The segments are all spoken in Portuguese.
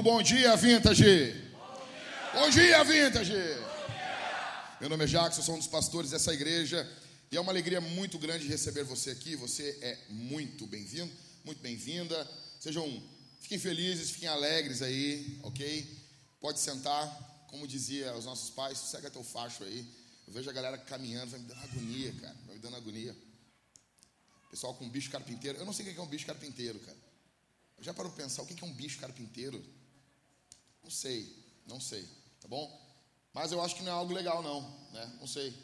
Muito bom dia, Vintage. Bom dia, bom dia Vintage. Bom dia. Meu nome é Jackson, sou um dos pastores dessa igreja e é uma alegria muito grande receber você aqui. Você é muito bem-vindo, muito bem-vinda. Sejam, fiquem felizes, fiquem alegres aí, ok? Pode sentar. Como dizia os nossos pais, sossega teu facho aí. Eu vejo a galera caminhando, vai me dando agonia, cara. Vai me dando agonia. Pessoal com bicho carpinteiro. Eu não sei o que é um bicho carpinteiro, cara. Já parou para pensar o que é um bicho carpinteiro? Não sei, não sei, tá bom? Mas eu acho que não é algo legal, não, né? Não sei.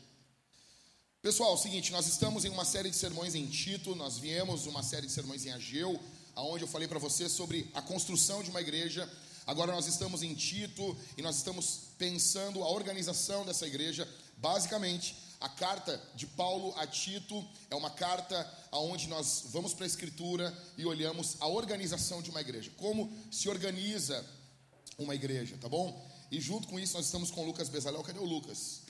Pessoal, é o seguinte, nós estamos em uma série de sermões em Tito, nós viemos uma série de sermões em Ageu, aonde eu falei para você sobre a construção de uma igreja. Agora nós estamos em Tito e nós estamos pensando a organização dessa igreja. Basicamente, a carta de Paulo a Tito é uma carta onde nós vamos para a Escritura e olhamos a organização de uma igreja, como se organiza uma igreja, tá bom? E junto com isso nós estamos com o Lucas Bezalel. Cadê o Lucas?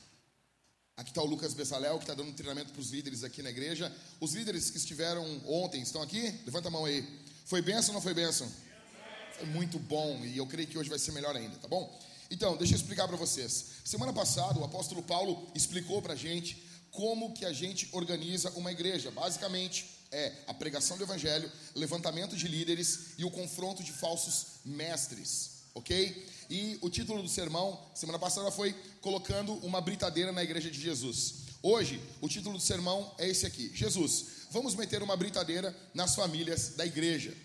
Aqui está o Lucas Bezalel, que está dando treinamento para os líderes aqui na igreja. Os líderes que estiveram ontem estão aqui? Levanta a mão aí. Foi benção ou não foi benção? Foi muito bom e eu creio que hoje vai ser melhor ainda, tá bom? Então, deixa eu explicar para vocês. Semana passada, o apóstolo Paulo explicou para a gente como que a gente organiza uma igreja. Basicamente, é a pregação do evangelho, levantamento de líderes e o confronto de falsos mestres, ok? E o título do sermão, semana passada, foi colocando uma britadeira na igreja de Jesus. Hoje, o título do sermão é esse aqui: Jesus, vamos meter uma britadeira nas famílias da igreja.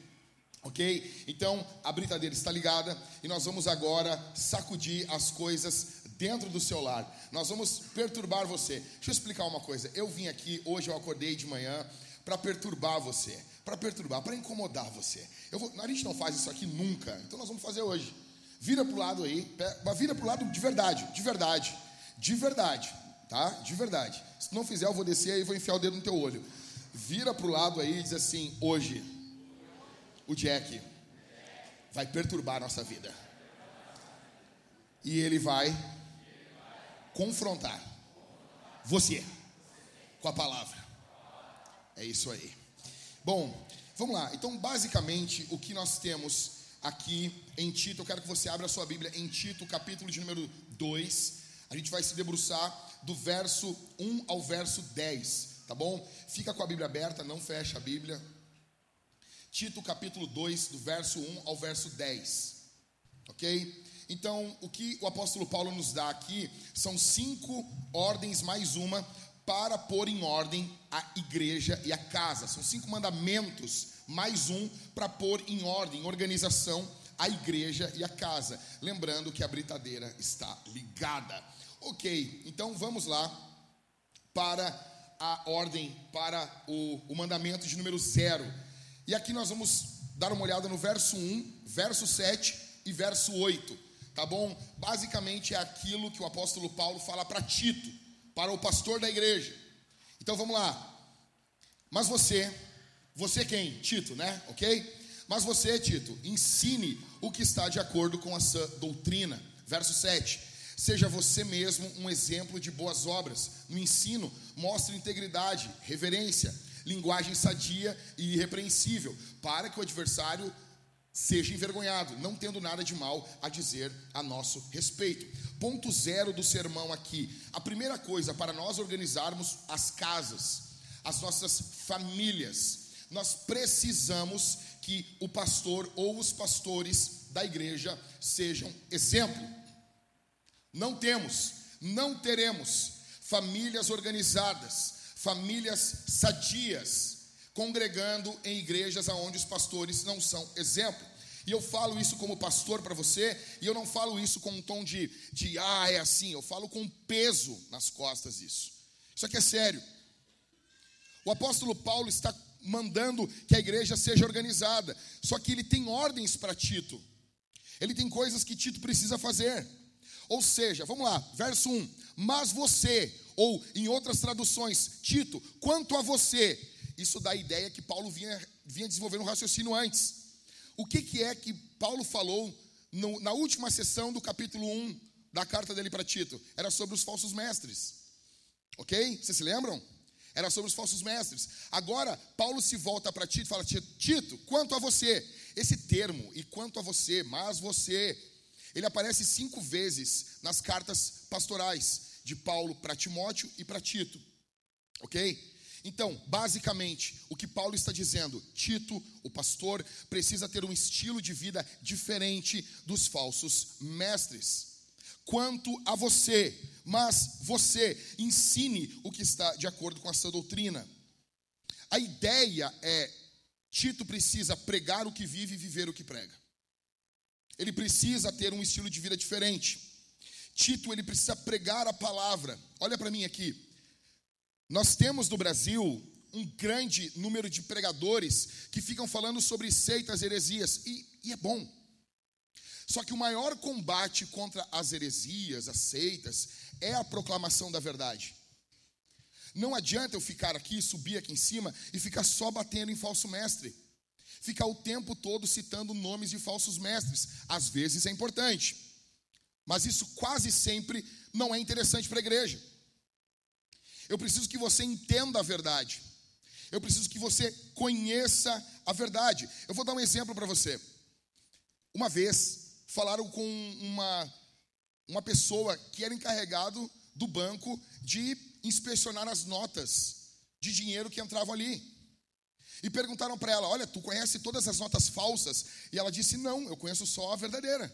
Ok? Então a britadeira está ligada e nós vamos agora sacudir as coisas dentro do seu lar. Nós vamos perturbar você. Deixa eu explicar uma coisa. Eu vim aqui, hoje eu acordei de manhã para perturbar você, para perturbar, para incomodar você. Vou, a gente não faz isso aqui nunca, então nós vamos fazer hoje. Vira para o lado aí, vira para o lado de verdade, de verdade, de verdade, tá? De verdade. Se não fizer, eu vou descer aí e vou enfiar o dedo no teu olho. Vira para o lado aí e diz assim: hoje o Jack vai perturbar a nossa vida. E ele vai confrontar você com a palavra. É isso aí. Bom, vamos lá. Então, basicamente, o que nós temos aqui em Tito, eu quero que você abra a sua Bíblia em Tito, capítulo de número 2. A gente vai se debruçar do verso 1 ao verso 10, tá bom? Fica com a Bíblia aberta, não fecha a Bíblia. Tito capítulo 2, do verso 1 ao verso 10. Ok? Então, o que o apóstolo Paulo nos dá aqui são cinco ordens mais uma para pôr em ordem a igreja e a casa. São cinco mandamentos mais um para pôr em ordem, organização, a igreja e a casa. Lembrando que a britadeira está ligada. Ok, então vamos lá para a ordem, para o, o mandamento de número zero e aqui nós vamos dar uma olhada no verso 1, verso 7 e verso 8, tá bom? Basicamente é aquilo que o apóstolo Paulo fala para Tito, para o pastor da igreja. Então vamos lá. Mas você, você quem? Tito, né? Ok? Mas você, Tito, ensine o que está de acordo com a sua doutrina. Verso 7. Seja você mesmo um exemplo de boas obras. No ensino, mostre integridade, reverência linguagem sadia e irrepreensível, para que o adversário seja envergonhado, não tendo nada de mal a dizer a nosso respeito. Ponto zero do sermão aqui. A primeira coisa para nós organizarmos as casas, as nossas famílias, nós precisamos que o pastor ou os pastores da igreja sejam exemplo. Não temos, não teremos famílias organizadas, famílias sadias, congregando em igrejas onde os pastores não são exemplo. E eu falo isso como pastor para você, e eu não falo isso com um tom de, de, ah, é assim, eu falo com peso nas costas isso. Isso aqui é sério. O apóstolo Paulo está mandando que a igreja seja organizada, só que ele tem ordens para Tito, ele tem coisas que Tito precisa fazer. Ou seja, vamos lá, verso 1: Mas você, ou em outras traduções, Tito, quanto a você, isso dá a ideia que Paulo vinha, vinha desenvolvendo um raciocínio antes. O que, que é que Paulo falou no, na última sessão do capítulo 1 da carta dele para Tito? Era sobre os falsos mestres. Ok? Vocês se lembram? Era sobre os falsos mestres. Agora, Paulo se volta para Tito e fala: Tito, quanto a você, esse termo, e quanto a você, mas você, ele aparece cinco vezes nas cartas pastorais de Paulo para Timóteo e para Tito. Ok? Então, basicamente, o que Paulo está dizendo, Tito, o pastor, precisa ter um estilo de vida diferente dos falsos mestres. Quanto a você, mas você ensine o que está de acordo com essa doutrina. A ideia é: Tito precisa pregar o que vive e viver o que prega. Ele precisa ter um estilo de vida diferente. Tito, ele precisa pregar a palavra. Olha para mim aqui. Nós temos no Brasil um grande número de pregadores que ficam falando sobre seitas, heresias, e, e é bom. Só que o maior combate contra as heresias, as seitas, é a proclamação da verdade. Não adianta eu ficar aqui, subir aqui em cima e ficar só batendo em falso mestre. Ficar o tempo todo citando nomes de falsos mestres. Às vezes é importante, mas isso quase sempre não é interessante para a igreja. Eu preciso que você entenda a verdade. Eu preciso que você conheça a verdade. Eu vou dar um exemplo para você. Uma vez falaram com uma uma pessoa que era encarregado do banco de inspecionar as notas de dinheiro que entravam ali. E perguntaram para ela: Olha, tu conhece todas as notas falsas? E ela disse: Não, eu conheço só a verdadeira.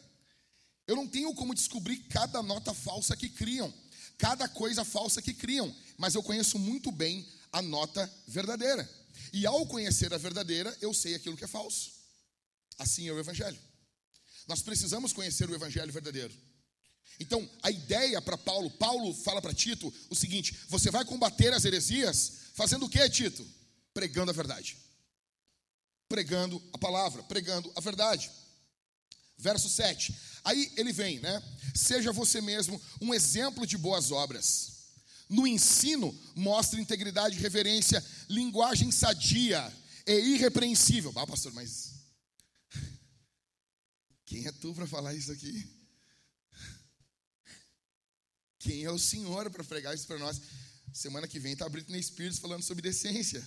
Eu não tenho como descobrir cada nota falsa que criam cada coisa falsa que criam, mas eu conheço muito bem a nota verdadeira. E ao conhecer a verdadeira, eu sei aquilo que é falso. Assim é o Evangelho. Nós precisamos conhecer o Evangelho verdadeiro. Então, a ideia para Paulo, Paulo fala para Tito o seguinte: você vai combater as heresias fazendo o que, Tito? Pregando a verdade. Pregando a palavra, pregando a verdade. Verso 7. Aí ele vem, né? Seja você mesmo um exemplo de boas obras. No ensino, mostre integridade, reverência, linguagem sadia e irrepreensível. Ah, pastor, mas quem é tu para falar isso aqui? Quem é o Senhor para pregar isso para nós? Semana que vem está Britney Spears falando sobre decência.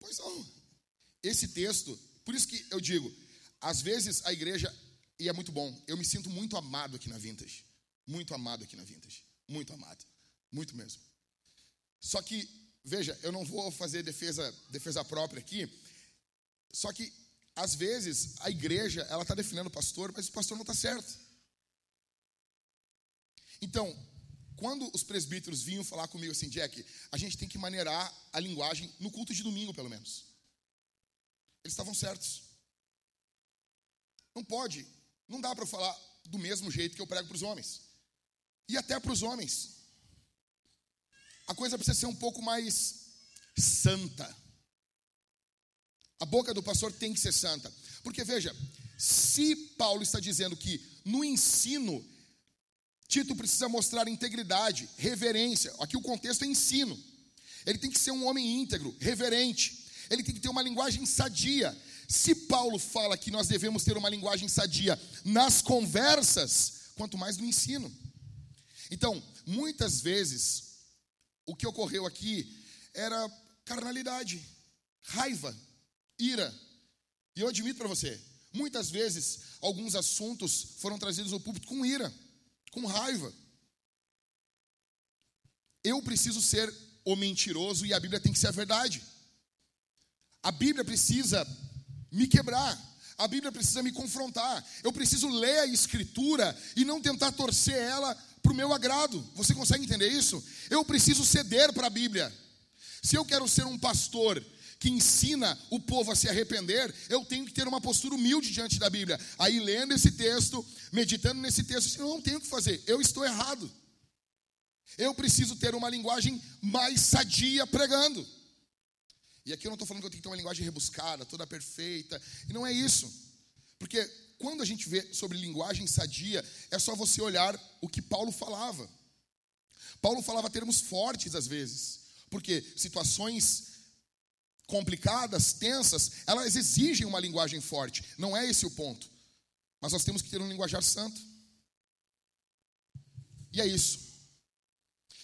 Pois não. Esse texto, por isso que eu digo, às vezes a igreja, e é muito bom, eu me sinto muito amado aqui na Vintage. Muito amado aqui na Vintage. Muito amado. Muito mesmo. Só que, veja, eu não vou fazer defesa, defesa própria aqui. Só que, às vezes, a igreja, ela está defendendo o pastor, mas o pastor não está certo. Então, quando os presbíteros vinham falar comigo assim, Jack, a gente tem que maneirar a linguagem no culto de domingo, pelo menos. Eles estavam certos. Não pode, não dá para falar do mesmo jeito que eu prego para os homens. E até para os homens. A coisa precisa ser um pouco mais santa. A boca do pastor tem que ser santa. Porque veja, se Paulo está dizendo que no ensino Tito precisa mostrar integridade, reverência. Aqui o contexto é ensino. Ele tem que ser um homem íntegro, reverente. Ele tem que ter uma linguagem sadia. Se Paulo fala que nós devemos ter uma linguagem sadia nas conversas, quanto mais no ensino. Então, muitas vezes, o que ocorreu aqui era carnalidade, raiva, ira. E eu admito para você, muitas vezes, alguns assuntos foram trazidos ao público com ira, com raiva. Eu preciso ser o mentiroso e a Bíblia tem que ser a verdade. A Bíblia precisa me quebrar. A Bíblia precisa me confrontar. Eu preciso ler a Escritura e não tentar torcer ela para o meu agrado. Você consegue entender isso? Eu preciso ceder para a Bíblia. Se eu quero ser um pastor que ensina o povo a se arrepender, eu tenho que ter uma postura humilde diante da Bíblia. Aí, lendo esse texto, meditando nesse texto, eu não tenho o que fazer, eu estou errado. Eu preciso ter uma linguagem mais sadia pregando. E aqui eu não estou falando que eu tenho que ter uma linguagem rebuscada, toda perfeita. E não é isso. Porque quando a gente vê sobre linguagem sadia, é só você olhar o que Paulo falava. Paulo falava termos fortes às vezes. Porque situações complicadas, tensas, elas exigem uma linguagem forte. Não é esse o ponto. Mas nós temos que ter um linguajar santo. E é isso.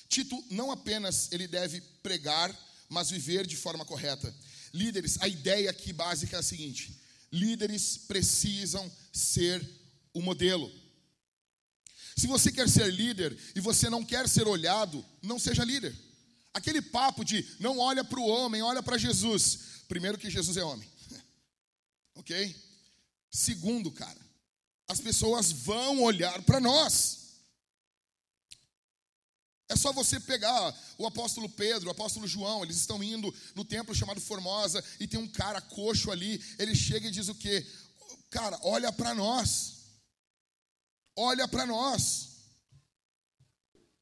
Tito não apenas ele deve pregar mas viver de forma correta. Líderes, a ideia aqui básica é a seguinte: líderes precisam ser o modelo. Se você quer ser líder e você não quer ser olhado, não seja líder. Aquele papo de não olha para o homem, olha para Jesus. Primeiro que Jesus é homem. ok? Segundo, cara, as pessoas vão olhar para nós. É só você pegar o apóstolo Pedro, o apóstolo João, eles estão indo no templo chamado Formosa e tem um cara coxo ali, ele chega e diz o quê? Cara, olha para nós. Olha para nós.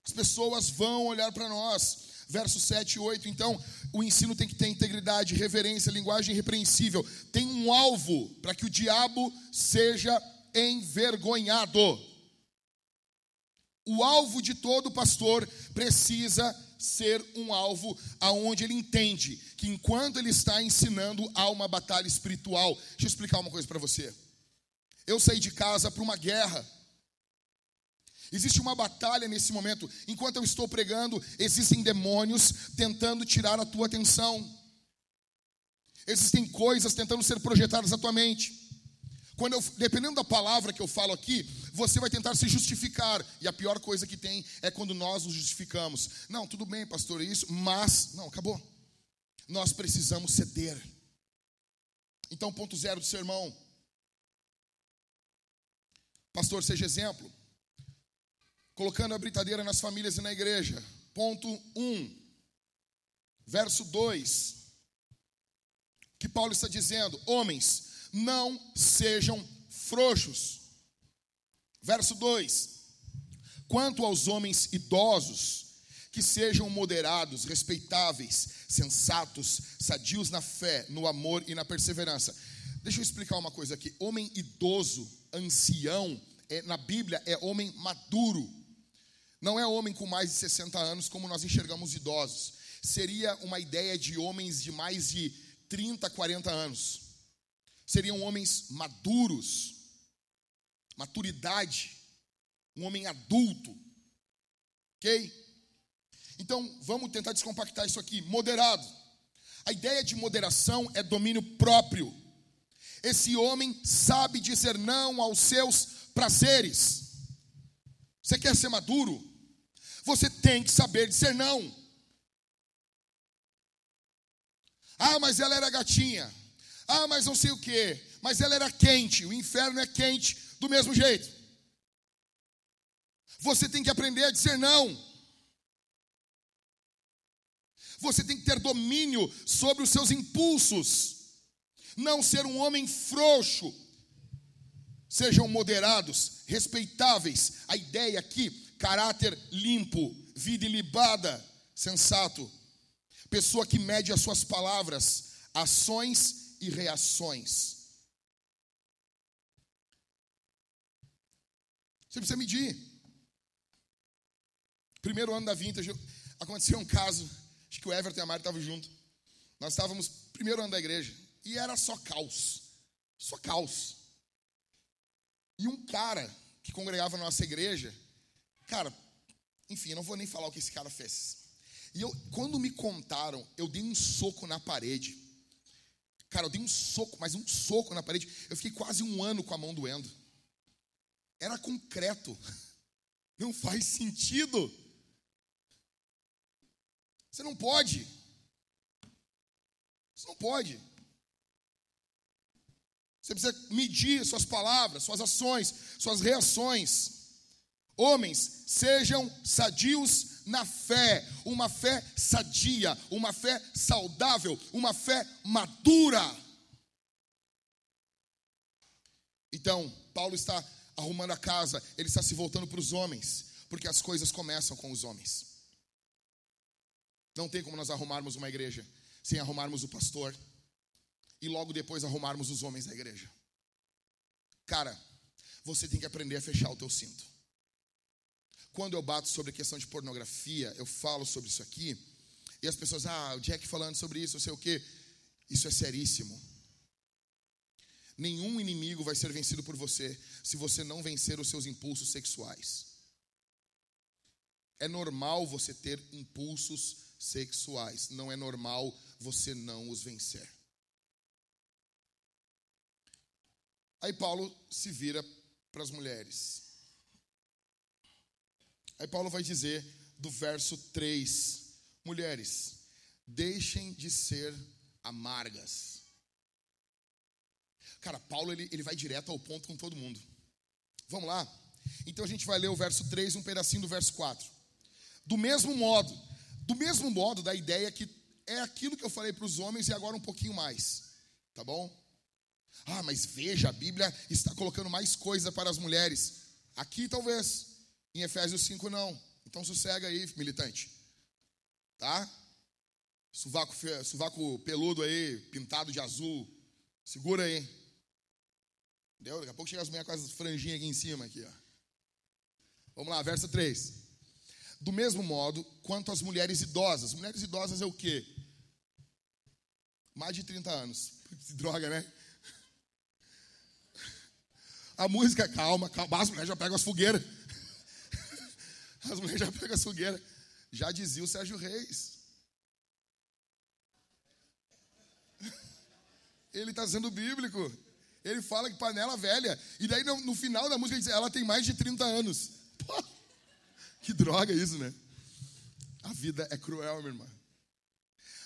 As pessoas vão olhar para nós. Verso 7 e 8, então, o ensino tem que ter integridade, reverência, linguagem irrepreensível. Tem um alvo para que o diabo seja envergonhado. O alvo de todo pastor precisa ser um alvo aonde ele entende que enquanto ele está ensinando há uma batalha espiritual. Deixa eu explicar uma coisa para você. Eu saí de casa para uma guerra. Existe uma batalha nesse momento. Enquanto eu estou pregando, existem demônios tentando tirar a tua atenção. Existem coisas tentando ser projetadas na tua mente. Quando eu, dependendo da palavra que eu falo aqui, você vai tentar se justificar. E a pior coisa que tem é quando nós nos justificamos. Não, tudo bem, pastor, é isso, mas. Não, acabou. Nós precisamos ceder. Então, ponto zero do sermão. Pastor, seja exemplo. Colocando a britadeira nas famílias e na igreja. Ponto 1. Um, verso 2. Que Paulo está dizendo: Homens, não sejam frouxos. Verso 2: Quanto aos homens idosos, que sejam moderados, respeitáveis, sensatos, sadios na fé, no amor e na perseverança. Deixa eu explicar uma coisa aqui. Homem idoso, ancião, é, na Bíblia é homem maduro. Não é homem com mais de 60 anos como nós enxergamos idosos. Seria uma ideia de homens de mais de 30, 40 anos seriam homens maduros, maturidade, um homem adulto, ok? Então vamos tentar descompactar isso aqui. Moderado. A ideia de moderação é domínio próprio. Esse homem sabe dizer não aos seus prazeres. Você quer ser maduro? Você tem que saber dizer não. Ah, mas ela era gatinha. Ah, mas não sei o que. Mas ela era quente. O inferno é quente do mesmo jeito. Você tem que aprender a dizer não. Você tem que ter domínio sobre os seus impulsos. Não ser um homem frouxo. Sejam moderados, respeitáveis. A ideia aqui, caráter limpo, vida ilibada, sensato. Pessoa que mede as suas palavras, ações e reações. Você precisa medir. Primeiro ano da Vintage, aconteceu um caso, acho que o Everton e a Mari estavam junto. Nós estávamos primeiro ano da igreja e era só caos. Só caos. E um cara que congregava na nossa igreja, cara, enfim, eu não vou nem falar o que esse cara fez. E eu, quando me contaram, eu dei um soco na parede. Cara, eu dei um soco, mas um soco na parede. Eu fiquei quase um ano com a mão doendo. Era concreto. Não faz sentido. Você não pode. Você não pode. Você precisa medir suas palavras, suas ações, suas reações. Homens, sejam sadios na fé, uma fé sadia, uma fé saudável, uma fé madura. Então, Paulo está arrumando a casa, ele está se voltando para os homens, porque as coisas começam com os homens. Não tem como nós arrumarmos uma igreja sem arrumarmos o pastor e logo depois arrumarmos os homens da igreja. Cara, você tem que aprender a fechar o teu cinto quando eu bato sobre a questão de pornografia, eu falo sobre isso aqui, e as pessoas, ah, o Jack falando sobre isso, não sei o quê. Isso é seríssimo. Nenhum inimigo vai ser vencido por você se você não vencer os seus impulsos sexuais. É normal você ter impulsos sexuais, não é normal você não os vencer. Aí Paulo se vira para as mulheres. Aí Paulo vai dizer do verso 3: Mulheres, deixem de ser amargas. Cara, Paulo ele, ele vai direto ao ponto com todo mundo. Vamos lá? Então a gente vai ler o verso 3 e um pedacinho do verso 4. Do mesmo modo, do mesmo modo, da ideia que é aquilo que eu falei para os homens e agora um pouquinho mais. Tá bom? Ah, mas veja, a Bíblia está colocando mais coisa para as mulheres. Aqui talvez, em Efésios 5 não. Então sossega aí, militante. Tá? Suvaco, suvaco peludo aí, pintado de azul. Segura aí. Entendeu? Daqui a pouco chega as mulheres com as franjinhas aqui em cima. Aqui, ó. Vamos lá, verso 3. Do mesmo modo, quanto às mulheres idosas. Mulheres idosas é o quê? Mais de 30 anos. Droga, né? A música, calma, calma. As mulheres já pegam as fogueiras. As mulheres já pegam as fogueiras. Já dizia o Sérgio Reis. Ele está sendo bíblico. Ele fala que panela velha. E daí no, no, final da música ele diz, ela tem mais de 30 anos. Pô, que droga isso, né? A vida é cruel, minha irmã.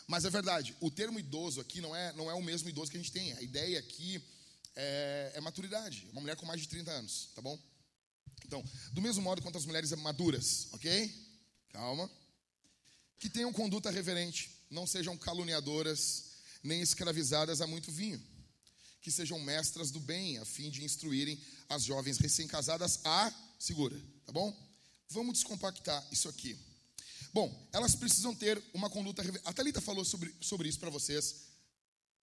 Mas é verdade, o termo idoso aqui não é, não é o mesmo idoso que a gente tem. A ideia aqui é, é maturidade. Uma mulher com mais de 30 anos, tá bom? Então, do mesmo modo quanto as mulheres maduras, ok? Calma. Que tenham conduta reverente, não sejam caluniadoras, nem escravizadas a muito vinho. Que sejam mestras do bem, a fim de instruírem as jovens recém-casadas a. Segura, tá bom? Vamos descompactar isso aqui. Bom, elas precisam ter uma conduta. reverente. A Thalita falou sobre, sobre isso para vocês,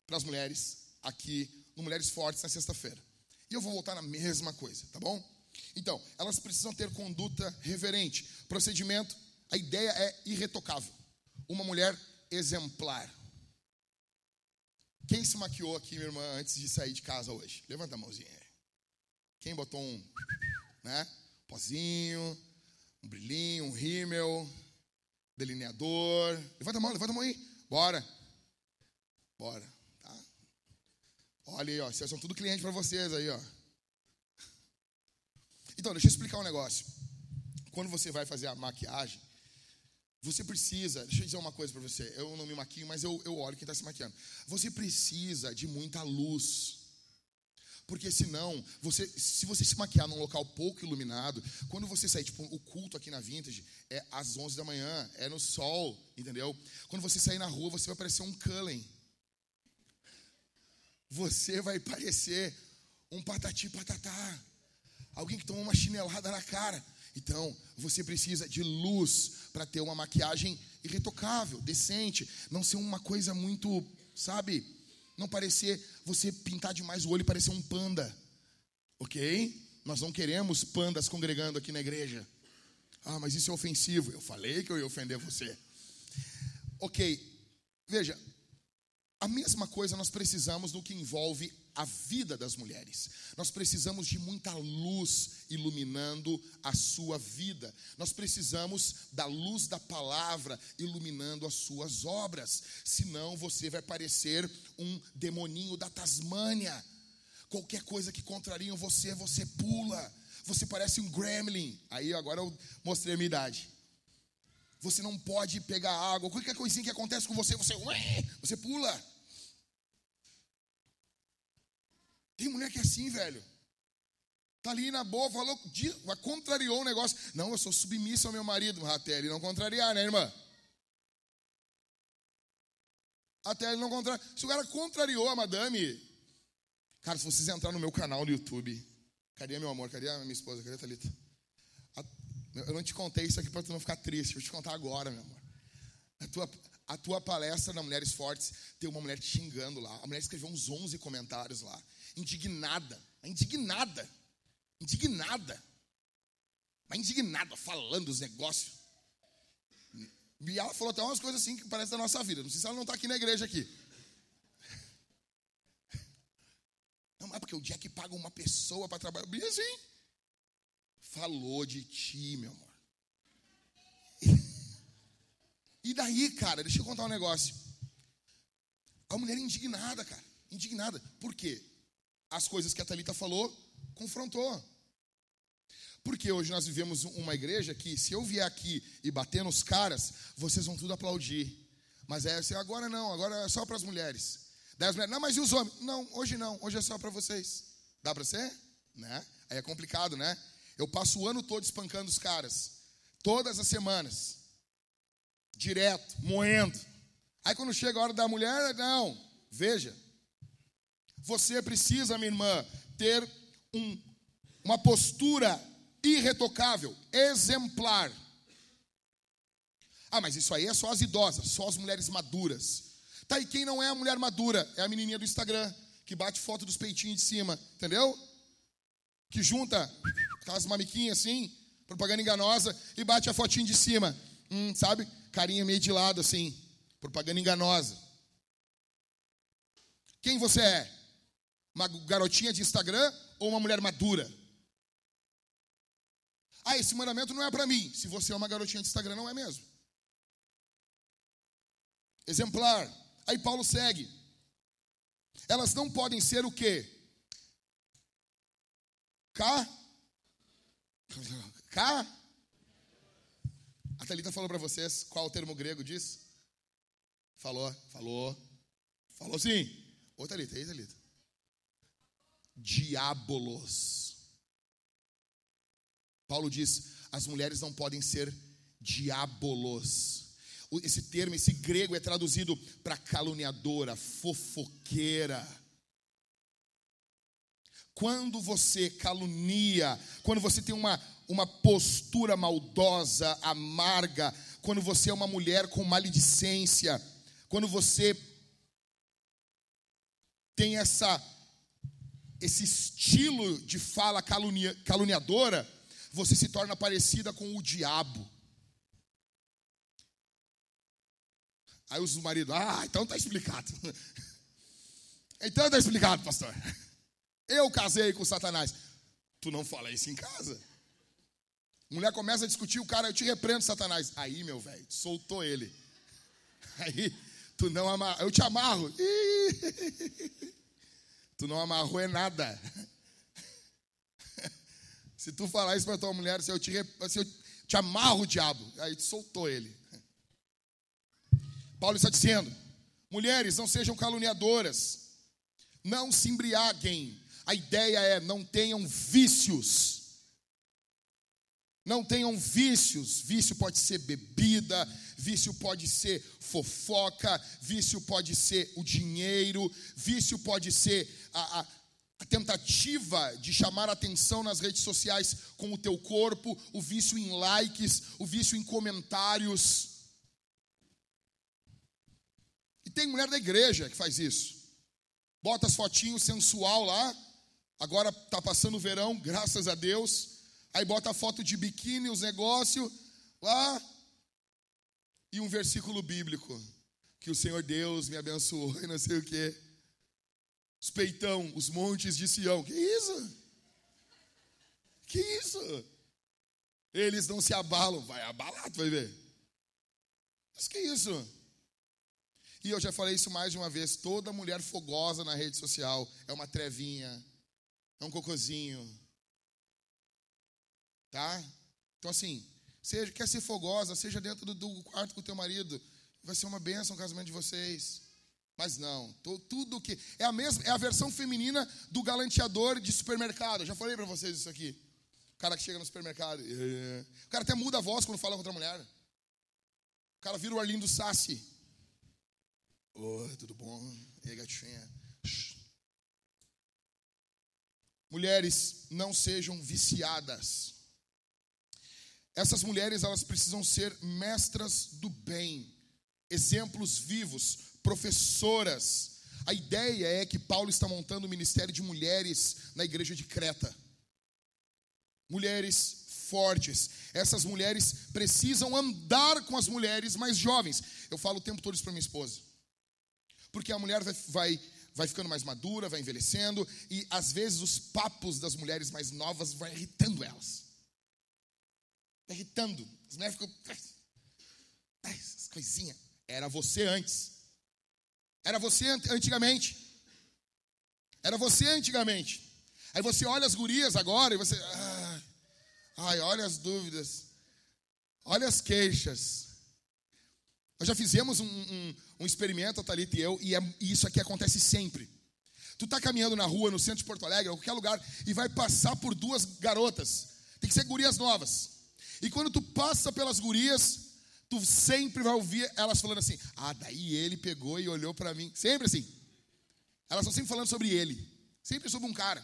para as mulheres, aqui no Mulheres Fortes na sexta-feira. E eu vou voltar na mesma coisa, tá bom? Então, elas precisam ter conduta reverente. Procedimento, a ideia é irretocável. Uma mulher exemplar. Quem se maquiou aqui, minha irmã, antes de sair de casa hoje? Levanta a mãozinha. Quem botou um, né? Pozinho, um brilhinho, um rímel, delineador. Levanta a mão, levanta a mão aí. Bora. Bora. Olha aí, ó, vocês são tudo cliente para vocês aí, ó. Então, deixa eu explicar um negócio. Quando você vai fazer a maquiagem, você precisa, deixa eu dizer uma coisa para você. Eu não me maquio, mas eu, eu olho quem está se maquiando. Você precisa de muita luz. Porque senão, você, se você se maquiar num local pouco iluminado, quando você sair, tipo, o culto aqui na Vintage é às 11 da manhã, é no sol, entendeu? Quando você sair na rua, você vai parecer um Cullen você vai parecer um patati patatá. Alguém que tomou uma chinelada na cara. Então, você precisa de luz para ter uma maquiagem irretocável, decente, não ser uma coisa muito, sabe? Não parecer você pintar demais o olho e parecer um panda. OK? Nós não queremos pandas congregando aqui na igreja. Ah, mas isso é ofensivo. Eu falei que eu ia ofender você. OK. Veja, a mesma coisa nós precisamos no que envolve a vida das mulheres. Nós precisamos de muita luz iluminando a sua vida. Nós precisamos da luz da palavra iluminando as suas obras. Senão você vai parecer um demoninho da Tasmânia. Qualquer coisa que contraria você, você pula. Você parece um gremlin. Aí agora eu mostrei a minha idade. Você não pode pegar água. Qualquer coisinha que acontece com você, você, você pula. Tem mulher que é assim, velho. Tá ali na boa, falou, contrariou o negócio. Não, eu sou submissa ao meu marido. Até ele não contrariar, né, irmã? Até ele não contrariar. Se o cara contrariou a madame. Cara, se vocês entrarem no meu canal no YouTube. Cadê meu amor? Cadê a minha esposa? Cadê a Thalita? Eu não te contei isso aqui para tu não ficar triste. Vou te contar agora, meu amor. A tua, a tua palestra na Mulheres Fortes tem uma mulher te xingando lá. A mulher escreveu uns 11 comentários lá. Indignada. Indignada. Indignada. Mas indignada, falando os negócios. E ela falou até umas coisas assim que parecem da nossa vida. Não sei se ela não está aqui na igreja aqui. Não, é porque o dia que paga uma pessoa para trabalhar. Bem assim. Falou de ti, meu amor. E daí, cara, deixa eu contar um negócio. A mulher indignada, cara. Indignada. Por quê? as coisas que a Thalita falou, confrontou. Porque hoje nós vivemos uma igreja que, se eu vier aqui e bater nos caras, vocês vão tudo aplaudir. Mas é assim, agora não, agora é só para as mulheres. Daí as mulheres, não, mas e os homens? Não, hoje não, hoje é só para vocês. Dá para ser? Né? Aí é complicado, né? Eu passo o ano todo espancando os caras. Todas as semanas. Direto, moendo. Aí quando chega a hora da mulher, não. Veja. Você precisa, minha irmã, ter um, uma postura irretocável, exemplar. Ah, mas isso aí é só as idosas, só as mulheres maduras. Tá, e quem não é a mulher madura? É a menininha do Instagram, que bate foto dos peitinhos de cima, entendeu? Que junta aquelas mamiquinhas assim, propaganda enganosa, e bate a fotinha de cima. Hum, sabe? Carinha meio de lado assim, propaganda enganosa. Quem você é? Uma garotinha de Instagram ou uma mulher madura? Ah, esse mandamento não é para mim. Se você é uma garotinha de Instagram, não é mesmo. Exemplar. Aí Paulo segue. Elas não podem ser o quê? Cá? Cá? A Thalita falou para vocês qual o termo grego diz? Falou, falou. Falou sim. Ô Thalita, aí Thalita. Diabolos. Paulo diz: as mulheres não podem ser diabolos. Esse termo, esse grego é traduzido para caluniadora, fofoqueira. Quando você calunia, quando você tem uma, uma postura maldosa, amarga, quando você é uma mulher com maledicência, quando você tem essa esse estilo de fala calunia, caluniadora, você se torna parecida com o diabo. Aí os maridos, ah, então está explicado. então está explicado, pastor. Eu casei com Satanás. Tu não fala isso em casa. Mulher começa a discutir, o cara, eu te repreendo, Satanás. Aí, meu velho, soltou ele. Aí, tu não amarra, eu te amarro. tu não amarrou é nada. Se tu falar isso para tua mulher, se eu, te, se eu te amarro o diabo, aí tu soltou ele. Paulo está dizendo: mulheres, não sejam caluniadoras, não se embriaguem. A ideia é: não tenham vícios. Não tenham vícios. Vício pode ser bebida, vício pode ser fofoca, vício pode ser o dinheiro, vício pode ser a, a a tentativa de chamar atenção nas redes sociais com o teu corpo, o vício em likes, o vício em comentários. E tem mulher da igreja que faz isso. Bota as fotinhos sensual lá. Agora tá passando o verão, graças a Deus. Aí bota a foto de biquíni, os negócios lá. E um versículo bíblico. Que o Senhor Deus me abençoou e não sei o que os peitão, os montes de Sião. Que isso? Que isso? Eles não se abalam. Vai abalar, tu vai ver. Mas que isso? E eu já falei isso mais de uma vez. Toda mulher fogosa na rede social é uma trevinha, é um cocôzinho. Tá? Então, assim, seja, quer ser fogosa, seja dentro do, do quarto com o teu marido. Vai ser uma benção o casamento de vocês. Mas não, tudo que é a mesma, é a versão feminina do galanteador de supermercado. Já falei para vocês isso aqui. O cara que chega no supermercado, o cara até muda a voz quando fala com outra mulher. O cara vira o Arlindo Sassi. Oi, tudo bom? E aí, gatinha? Mulheres, não sejam viciadas. Essas mulheres, elas precisam ser mestras do bem, exemplos vivos, professoras. A ideia é que Paulo está montando um ministério de mulheres na igreja de Creta. Mulheres fortes. Essas mulheres precisam andar com as mulheres mais jovens. Eu falo o tempo todo isso para minha esposa. Porque a mulher vai, vai, vai ficando mais madura, vai envelhecendo, e às vezes os papos das mulheres mais novas vai irritando elas. Vai irritando. As mulheres ficam. Essas coisinhas. Era você antes. Era você antigamente. Era você antigamente. Aí você olha as gurias agora e você. Ai, ai olha as dúvidas. Olha as queixas. Nós já fizemos um, um, um experimento, a Thalita e eu, e, é, e isso aqui acontece sempre. Tu está caminhando na rua, no centro de Porto Alegre, ou qualquer lugar, e vai passar por duas garotas. Tem que ser gurias novas. E quando tu passa pelas gurias, tu sempre vai ouvir elas falando assim: Ah, daí ele pegou e olhou para mim. Sempre assim. Elas estão sempre falando sobre ele. Sempre sobre um cara.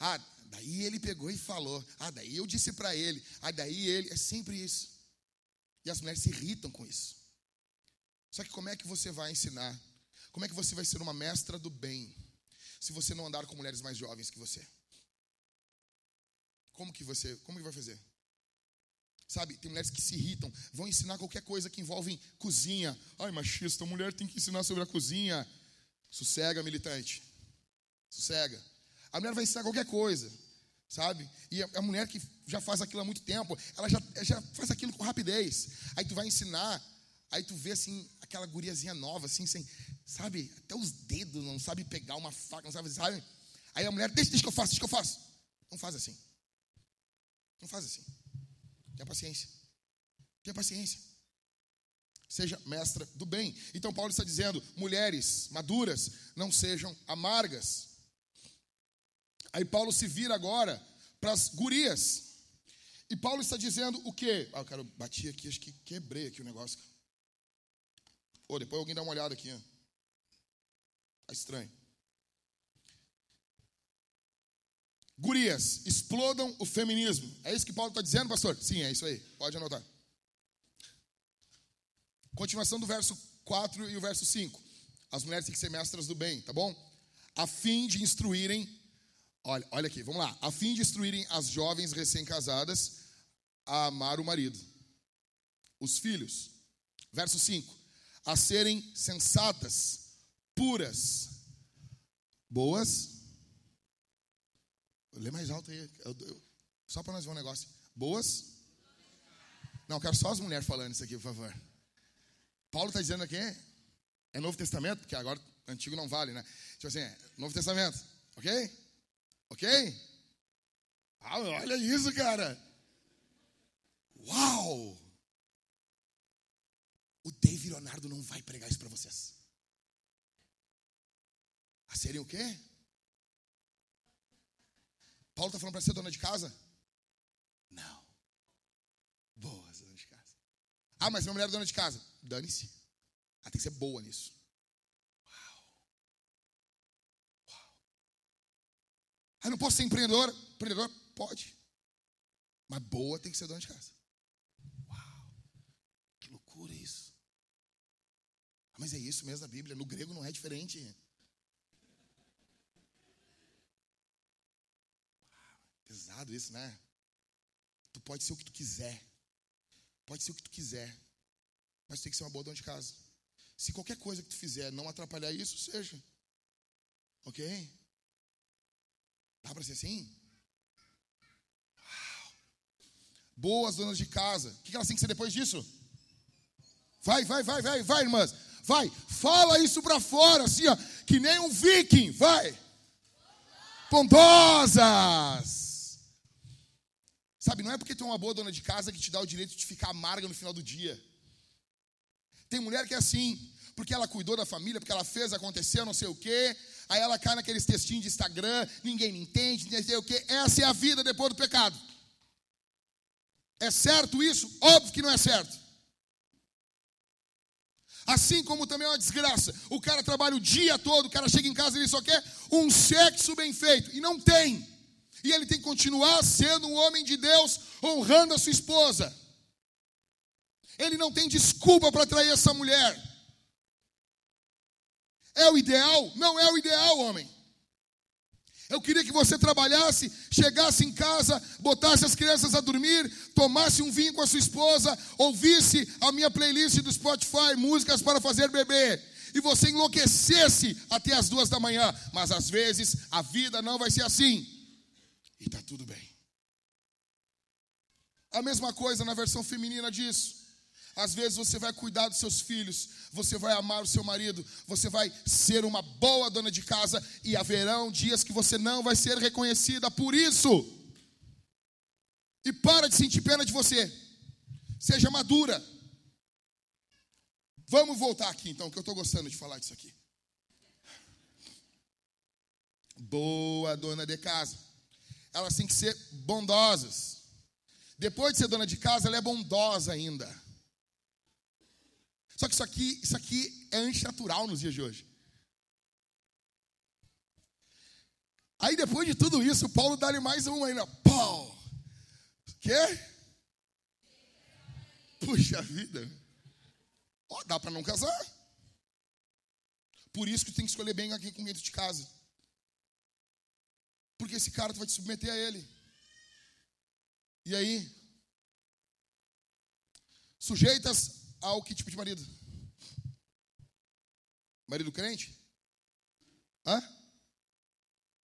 Ah, daí ele pegou e falou. Ah, daí eu disse para ele. Ah, daí ele. É sempre isso. E as mulheres se irritam com isso. Só que como é que você vai ensinar? Como é que você vai ser uma mestra do bem se você não andar com mulheres mais jovens que você? Como que você, como que vai fazer? Sabe, tem mulheres que se irritam, vão ensinar qualquer coisa que envolve cozinha. Ai, machista, a mulher tem que ensinar sobre a cozinha. Sossega, militante. Sossega. A mulher vai ensinar qualquer coisa, sabe? E a, mulher que já faz aquilo há muito tempo, ela já, já faz aquilo com rapidez. Aí tu vai ensinar, aí tu vê assim, aquela guriazinha nova, assim, sem, sabe? Até os dedos não sabe pegar uma faca, não sabe, sabe? Aí a mulher, deixa, deixa que eu faço, deixa que eu faço. Não faz assim. Não faz assim. Tenha paciência. Tenha paciência. Seja mestra do bem. Então Paulo está dizendo: mulheres maduras, não sejam amargas. Aí Paulo se vira agora para as gurias. E Paulo está dizendo o quê? Ah, eu quero bater aqui, acho que quebrei aqui o negócio. Ou oh, depois alguém dá uma olhada aqui. Ó. Tá estranho. Gurias, explodam o feminismo. É isso que Paulo está dizendo, pastor? Sim, é isso aí. Pode anotar. Continuação do verso 4 e o verso 5. As mulheres têm que ser mestras do bem, tá bom? A fim de instruírem, olha, olha aqui, vamos lá. A fim de instruírem as jovens recém-casadas a amar o marido, os filhos. Verso 5. A serem sensatas, puras, boas Lê mais alto aí. Eu, eu, só para nós ver um negócio. Boas? Não, quero só as mulheres falando isso aqui, por favor. Paulo está dizendo aqui, é Novo Testamento, porque agora antigo não vale, né? Tipo assim, é Novo Testamento, ok? Ok? Ah, olha isso, cara. Uau! O David Leonardo não vai pregar isso para vocês. A serem o quê? Paulo está falando para ser dona de casa? Não. Boas dona de casa. Ah, mas minha mulher é dona de casa. Dane-se. Ela tem que ser boa nisso. Uau. Uau. Ah, não posso ser empreendedora? Empreendedora? Pode. Mas boa tem que ser dona de casa. Uau. Que loucura isso. Ah, mas é isso mesmo na Bíblia. No grego não é diferente. Pesado isso, né? Tu pode ser o que tu quiser. Pode ser o que tu quiser. Mas tem que ser uma boa dona de casa. Se qualquer coisa que tu fizer não atrapalhar isso, seja. Ok? Dá para ser assim? Uau. Boas donas de casa. O que elas têm que ser depois disso? Vai, vai, vai, vai, vai, irmãs. Vai, fala isso para fora, assim, ó, que nem um viking. Vai. Bondosas. Sabe, não é porque é uma boa dona de casa que te dá o direito de ficar amarga no final do dia. Tem mulher que é assim, porque ela cuidou da família, porque ela fez, aconteceu, não sei o quê. Aí ela cai naqueles textinhos de Instagram, ninguém me entende, não sei o quê. Essa é a vida depois do pecado. É certo isso? Óbvio que não é certo. Assim como também é uma desgraça. O cara trabalha o dia todo, o cara chega em casa e ele só quer um sexo bem feito. E não tem e ele tem que continuar sendo um homem de Deus, honrando a sua esposa. Ele não tem desculpa para trair essa mulher. É o ideal? Não é o ideal, homem. Eu queria que você trabalhasse, chegasse em casa, botasse as crianças a dormir, tomasse um vinho com a sua esposa, ouvisse a minha playlist do Spotify, músicas para fazer bebê, e você enlouquecesse até as duas da manhã. Mas às vezes a vida não vai ser assim e está tudo bem. A mesma coisa na versão feminina disso. Às vezes você vai cuidar dos seus filhos, você vai amar o seu marido, você vai ser uma boa dona de casa e haverão dias que você não vai ser reconhecida por isso. E para de sentir pena de você. Seja madura. Vamos voltar aqui então, que eu estou gostando de falar disso aqui. Boa dona de casa. Elas têm que ser bondosas. Depois de ser dona de casa, ela é bondosa ainda. Só que isso aqui, isso aqui é antinatural nos dias de hoje. Aí depois de tudo isso, Paulo dá-lhe mais uma ainda. Pau! Quê? Puxa vida. Ó, dá para não casar. Por isso que tu tem que escolher bem aqui com quem tu te casa. Porque esse cara tu vai te submeter a ele. E aí? Sujeitas ao que tipo de marido? Marido crente? Hã?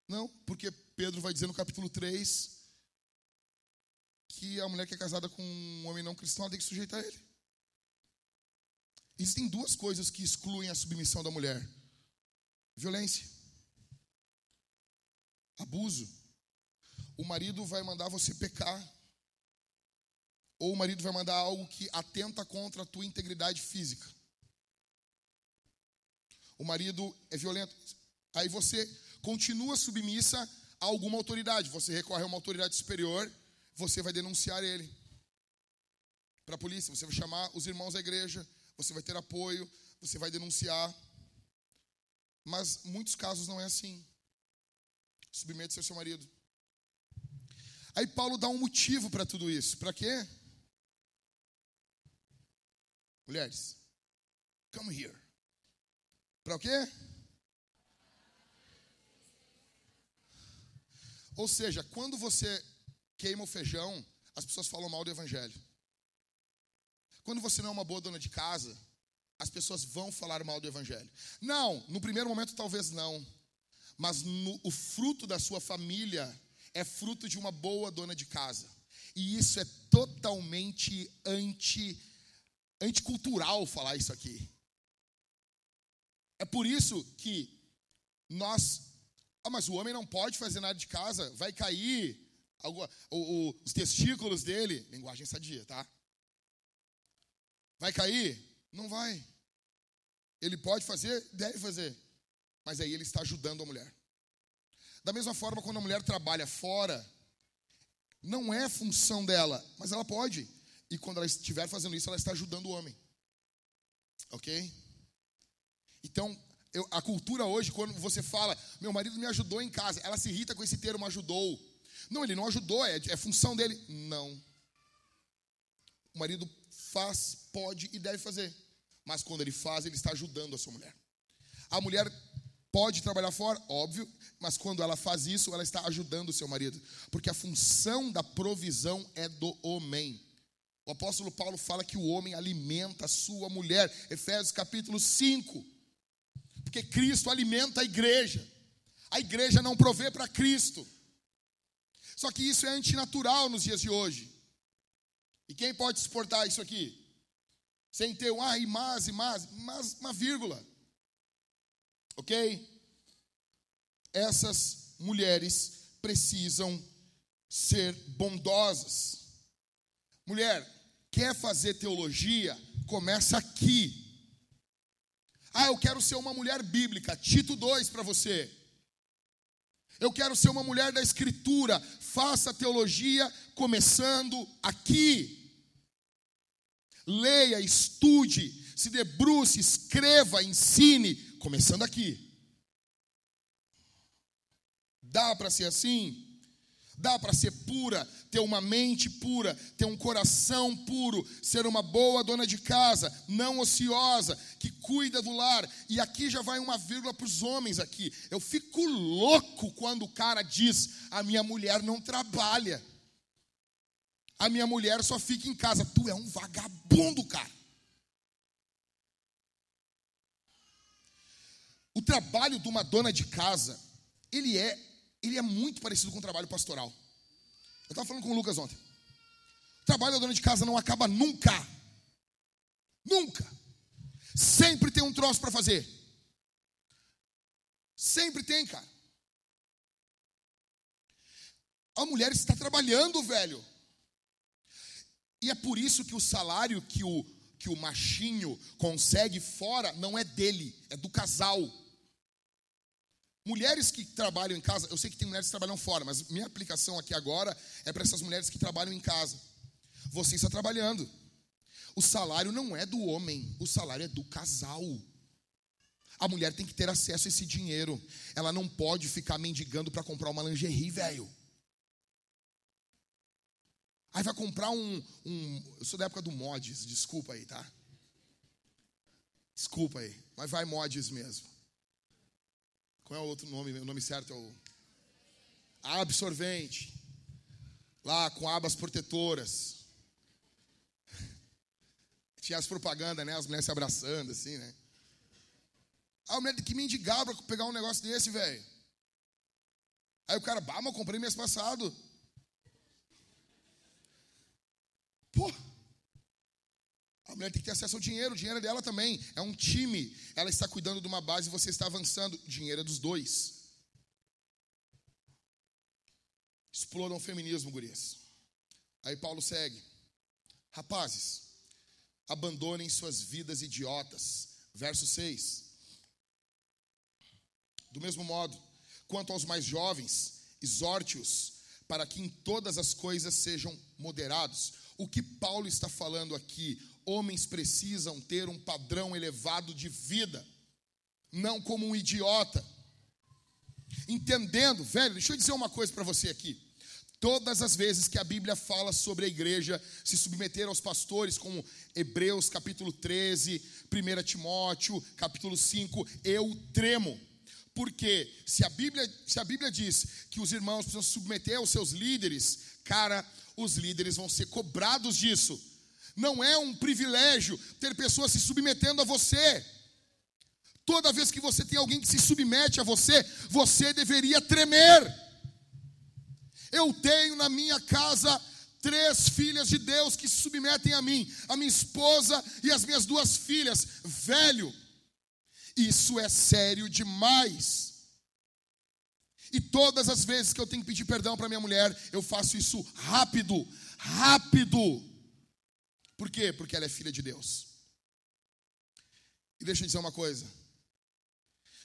Não, porque Pedro vai dizer no capítulo 3 que a mulher que é casada com um homem não cristão tem que sujeitar a ele. Existem duas coisas que excluem a submissão da mulher: violência, abuso. O marido vai mandar você pecar, ou o marido vai mandar algo que atenta contra a tua integridade física. O marido é violento. Aí você continua submissa a alguma autoridade. Você recorre a uma autoridade superior, você vai denunciar ele para a polícia, você vai chamar os irmãos da igreja, você vai ter apoio, você vai denunciar. Mas muitos casos não é assim. Submete-se ao seu marido. Aí Paulo dá um motivo para tudo isso. Para quê? Mulheres, come here. Para o quê? Ou seja, quando você queima o feijão, as pessoas falam mal do evangelho. Quando você não é uma boa dona de casa, as pessoas vão falar mal do Evangelho. Não, no primeiro momento talvez não, mas no, o fruto da sua família é fruto de uma boa dona de casa. E isso é totalmente anti, anticultural falar isso aqui. É por isso que nós. Ah, mas o homem não pode fazer nada de casa, vai cair o, o, os testículos dele. Linguagem sadia, tá? Vai cair? Não vai. Ele pode fazer? Deve fazer. Mas aí ele está ajudando a mulher. Da mesma forma, quando a mulher trabalha fora, não é função dela, mas ela pode. E quando ela estiver fazendo isso, ela está ajudando o homem. Ok? Então, eu, a cultura hoje, quando você fala, meu marido me ajudou em casa, ela se irrita com esse termo ajudou. Não, ele não ajudou, é, é função dele. Não. O marido faz, pode e deve fazer. Mas quando ele faz, ele está ajudando a sua mulher. A mulher pode trabalhar fora, óbvio, mas quando ela faz isso, ela está ajudando o seu marido. Porque a função da provisão é do homem. O apóstolo Paulo fala que o homem alimenta a sua mulher. Efésios capítulo 5. Porque Cristo alimenta a igreja. A igreja não provê para Cristo. Só que isso é antinatural nos dias de hoje. E quem pode suportar isso aqui? Sem ter um ah, e mas, e mas, mas uma vírgula. Ok? Essas mulheres precisam ser bondosas. Mulher, quer fazer teologia? Começa aqui. Ah, eu quero ser uma mulher bíblica. Tito 2 para você. Eu quero ser uma mulher da escritura. Faça teologia começando aqui leia, estude, se debruce, escreva, ensine, começando aqui. Dá para ser assim? Dá para ser pura, ter uma mente pura, ter um coração puro, ser uma boa dona de casa, não ociosa, que cuida do lar. E aqui já vai uma vírgula para os homens aqui. Eu fico louco quando o cara diz: a minha mulher não trabalha a minha mulher só fica em casa. Tu é um vagabundo, cara. O trabalho de uma dona de casa, ele é, ele é muito parecido com o trabalho pastoral. Eu estava falando com o Lucas ontem. O trabalho da dona de casa não acaba nunca. Nunca. Sempre tem um troço para fazer. Sempre tem, cara. A mulher está trabalhando, velho. E é por isso que o salário que o, que o machinho consegue fora não é dele, é do casal. Mulheres que trabalham em casa, eu sei que tem mulheres que trabalham fora, mas minha aplicação aqui agora é para essas mulheres que trabalham em casa. Você está trabalhando. O salário não é do homem, o salário é do casal. A mulher tem que ter acesso a esse dinheiro. Ela não pode ficar mendigando para comprar uma lingerie, velho. Aí vai comprar um, um. Eu sou da época do mods, desculpa aí, tá? Desculpa aí, mas vai mods mesmo. Qual é o outro nome? O nome certo é o. Absorvente. Lá com abas protetoras. Tinha as propagandas, né? As mulheres se abraçando, assim, né? A mulher tem que mendigar pra pegar um negócio desse, velho. Aí o cara, bah, mas eu comprei mês passado. Pô! A mulher tem que ter acesso ao dinheiro, o dinheiro é dela também. É um time. Ela está cuidando de uma base e você está avançando. O dinheiro é dos dois. Explodam o feminismo, gurias. Aí Paulo segue. Rapazes, abandonem suas vidas idiotas. Verso 6. Do mesmo modo, quanto aos mais jovens, exorte-os para que em todas as coisas sejam moderados. O que Paulo está falando aqui? Homens precisam ter um padrão elevado de vida, não como um idiota. Entendendo, velho, deixa eu dizer uma coisa para você aqui. Todas as vezes que a Bíblia fala sobre a igreja se submeter aos pastores, como Hebreus capítulo 13, 1 Timóteo capítulo 5, eu tremo. Porque se a Bíblia, se a Bíblia diz que os irmãos precisam se submeter aos seus líderes, cara, os líderes vão ser cobrados disso. Não é um privilégio ter pessoas se submetendo a você. Toda vez que você tem alguém que se submete a você, você deveria tremer. Eu tenho na minha casa três filhas de Deus que se submetem a mim, a minha esposa e as minhas duas filhas. Velho, isso é sério demais. E todas as vezes que eu tenho que pedir perdão para minha mulher, eu faço isso rápido, rápido. Por quê? Porque ela é filha de Deus. E deixa eu dizer uma coisa.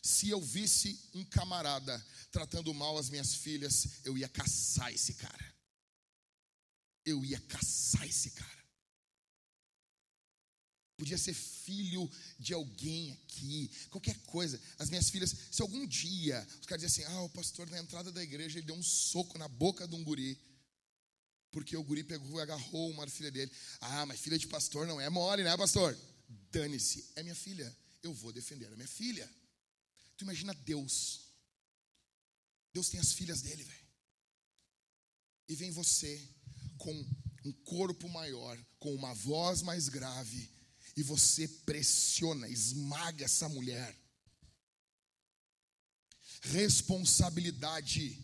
Se eu visse um camarada tratando mal as minhas filhas, eu ia caçar esse cara. Eu ia caçar esse cara. Podia ser filho de alguém aqui, qualquer coisa. As minhas filhas, se algum dia os caras dizem assim: ah, o pastor na entrada da igreja ele deu um soco na boca de um guri, porque o guri pegou e agarrou uma filha dele. Ah, mas filha de pastor não é mole, né, pastor? Dane-se, é minha filha. Eu vou defender a minha filha. Tu imagina Deus Deus tem as filhas dele, velho. E vem você com um corpo maior, com uma voz mais grave, e você pressiona, esmaga essa mulher. Responsabilidade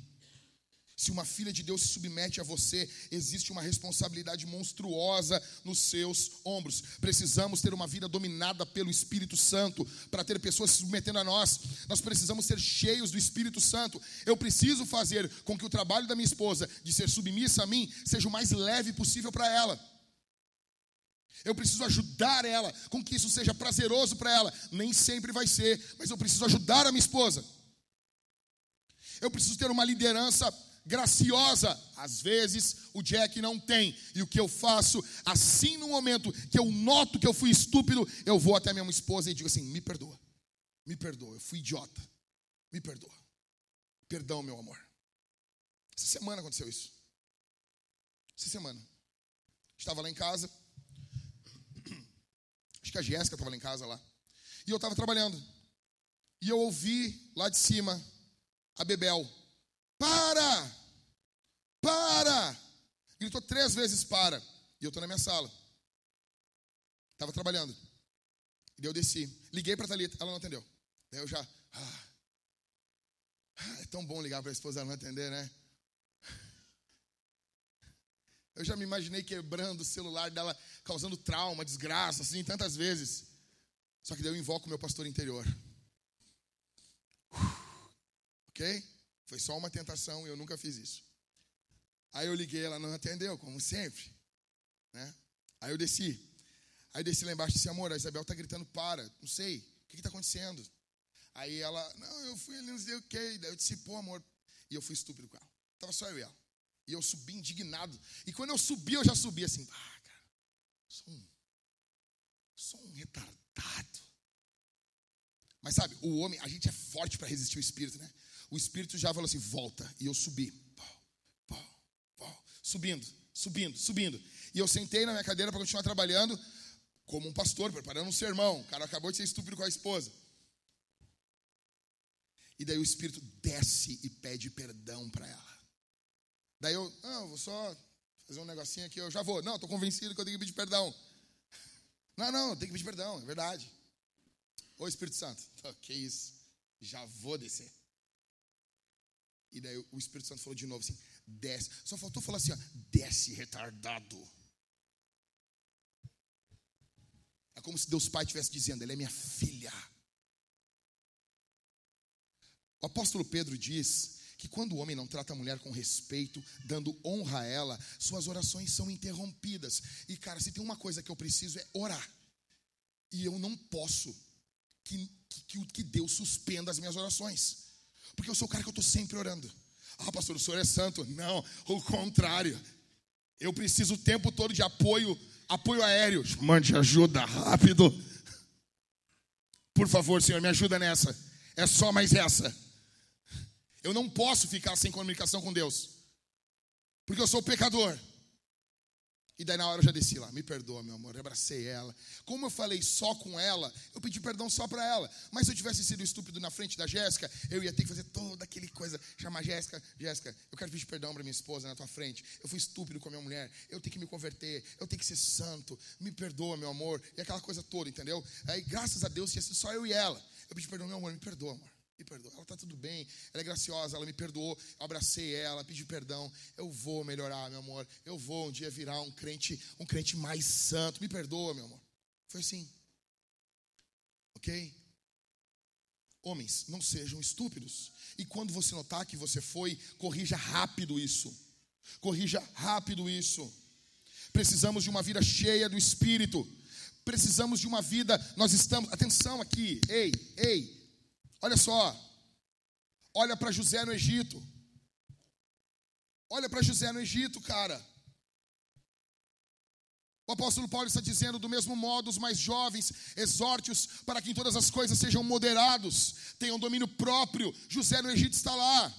se uma filha de Deus se submete a você, existe uma responsabilidade monstruosa nos seus ombros. Precisamos ter uma vida dominada pelo Espírito Santo para ter pessoas se submetendo a nós. Nós precisamos ser cheios do Espírito Santo. Eu preciso fazer com que o trabalho da minha esposa de ser submissa a mim seja o mais leve possível para ela. Eu preciso ajudar ela com que isso seja prazeroso para ela. Nem sempre vai ser, mas eu preciso ajudar a minha esposa. Eu preciso ter uma liderança graciosa. Às vezes o Jack não tem. E o que eu faço, assim no momento que eu noto que eu fui estúpido, eu vou até minha esposa e digo assim: me perdoa, me perdoa, eu fui idiota, me perdoa. Perdão, meu amor. Essa semana aconteceu isso. Essa semana. Estava lá em casa. Acho que a Jéssica estava lá em casa lá. E eu estava trabalhando. E eu ouvi lá de cima a Bebel para! Para! Gritou três vezes para. E eu estou na minha sala. Estava trabalhando. E eu desci. Liguei para a Thalita, ela não atendeu. Daí eu já. Ah, é tão bom ligar para a esposa ela não atender, né? Eu já me imaginei quebrando o celular dela, causando trauma, desgraça, assim, tantas vezes. Só que daí eu invoco o meu pastor interior. Ok? Foi só uma tentação e eu nunca fiz isso. Aí eu liguei, ela não atendeu, como sempre. Né? Aí eu desci. Aí eu desci lá embaixo e disse, amor, a Isabel tá gritando, para, não sei, o que está acontecendo? Aí ela, não, eu fui ali, não sei o que. Daí eu disse, pô, amor. E eu fui estúpido com ela. Tava só eu e ela. E eu subi indignado. E quando eu subi, eu já subi assim, ah, cara, sou um, sou um retardado. Mas sabe, o homem, a gente é forte para resistir o espírito, né? O espírito já falou assim, volta. E eu subi. Subindo, subindo, subindo. E eu sentei na minha cadeira para continuar trabalhando como um pastor, preparando um sermão. O cara acabou de ser estúpido com a esposa. E daí o Espírito desce e pede perdão para ela. Daí eu, não, vou só fazer um negocinho aqui, eu já vou. Não, estou convencido que eu tenho que pedir perdão. Não, não, tem que pedir perdão, é verdade. Ô Espírito Santo, que isso, já vou descer. E daí o Espírito Santo falou de novo assim: desce. Só faltou falar assim: ó, desce, retardado. É como se Deus Pai estivesse dizendo: ela é minha filha. O apóstolo Pedro diz que quando o homem não trata a mulher com respeito, dando honra a ela, suas orações são interrompidas. E cara, se tem uma coisa que eu preciso é orar. E eu não posso que, que, que Deus suspenda as minhas orações. Porque eu sou o cara que eu estou sempre orando. Ah, pastor, o senhor é santo. Não, o contrário. Eu preciso o tempo todo de apoio, apoio aéreo. Mande ajuda rápido. Por favor, senhor, me ajuda nessa. É só mais essa. Eu não posso ficar sem comunicação com Deus. Porque eu sou pecador. E daí na hora eu já desci lá, me perdoa, meu amor, eu abracei ela. Como eu falei só com ela, eu pedi perdão só para ela. Mas se eu tivesse sido estúpido na frente da Jéssica, eu ia ter que fazer toda aquele coisa, chamar Jéssica, Jéssica, eu quero pedir perdão para minha esposa na tua frente. Eu fui estúpido com a minha mulher, eu tenho que me converter, eu tenho que ser santo. Me perdoa, meu amor. E aquela coisa toda, entendeu? Aí graças a Deus tinha sido só eu e ela. Eu pedi perdão, meu amor, me perdoa, amor me perdoa. Ela está tudo bem, ela é graciosa, ela me perdoou, eu abracei ela, pedi perdão. Eu vou melhorar, meu amor. Eu vou um dia virar um crente, um crente mais santo. Me perdoa, meu amor. Foi assim. Ok? Homens, não sejam estúpidos. E quando você notar que você foi, corrija rápido isso. Corrija rápido isso. Precisamos de uma vida cheia do Espírito. Precisamos de uma vida. Nós estamos. Atenção aqui. Ei, ei. Olha só. Olha para José no Egito. Olha para José no Egito, cara. O apóstolo Paulo está dizendo: do mesmo modo, os mais jovens, exorte-os para que em todas as coisas sejam moderados, tenham domínio próprio. José no Egito está lá.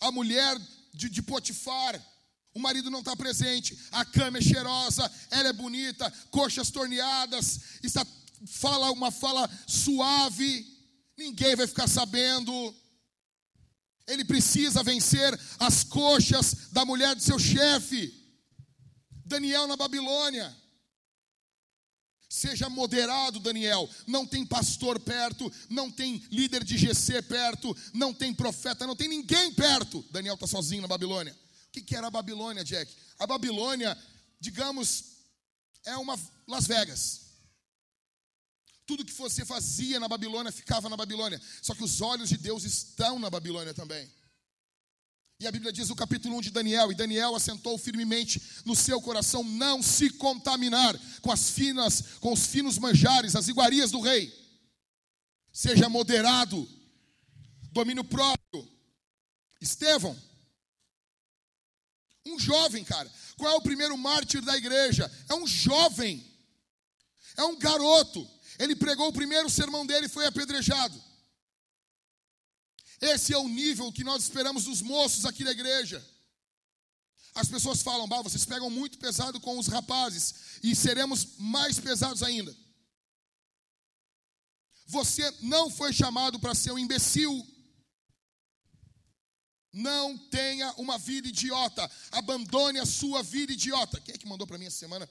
A mulher de, de Potifar, o marido não está presente, a cama é cheirosa, ela é bonita, coxas torneadas, está, fala uma fala suave ninguém vai ficar sabendo. Ele precisa vencer as coxas da mulher de seu chefe. Daniel na Babilônia. Seja moderado, Daniel. Não tem pastor perto, não tem líder de GC perto, não tem profeta, não tem ninguém perto. Daniel está sozinho na Babilônia. O que, que era a Babilônia, Jack? A Babilônia, digamos, é uma Las Vegas. Tudo que você fazia na Babilônia ficava na Babilônia. Só que os olhos de Deus estão na Babilônia também. E a Bíblia diz no capítulo 1 de Daniel: E Daniel assentou firmemente no seu coração não se contaminar com as finas, com os finos manjares, as iguarias do rei. Seja moderado, domínio próprio. Estevão, um jovem, cara. Qual é o primeiro mártir da igreja? É um jovem, é um garoto. Ele pregou o primeiro sermão dele e foi apedrejado. Esse é o nível que nós esperamos dos moços aqui da igreja. As pessoas falam, bah, vocês pegam muito pesado com os rapazes e seremos mais pesados ainda. Você não foi chamado para ser um imbecil. Não tenha uma vida idiota. Abandone a sua vida idiota. Quem é que mandou para mim essa semana?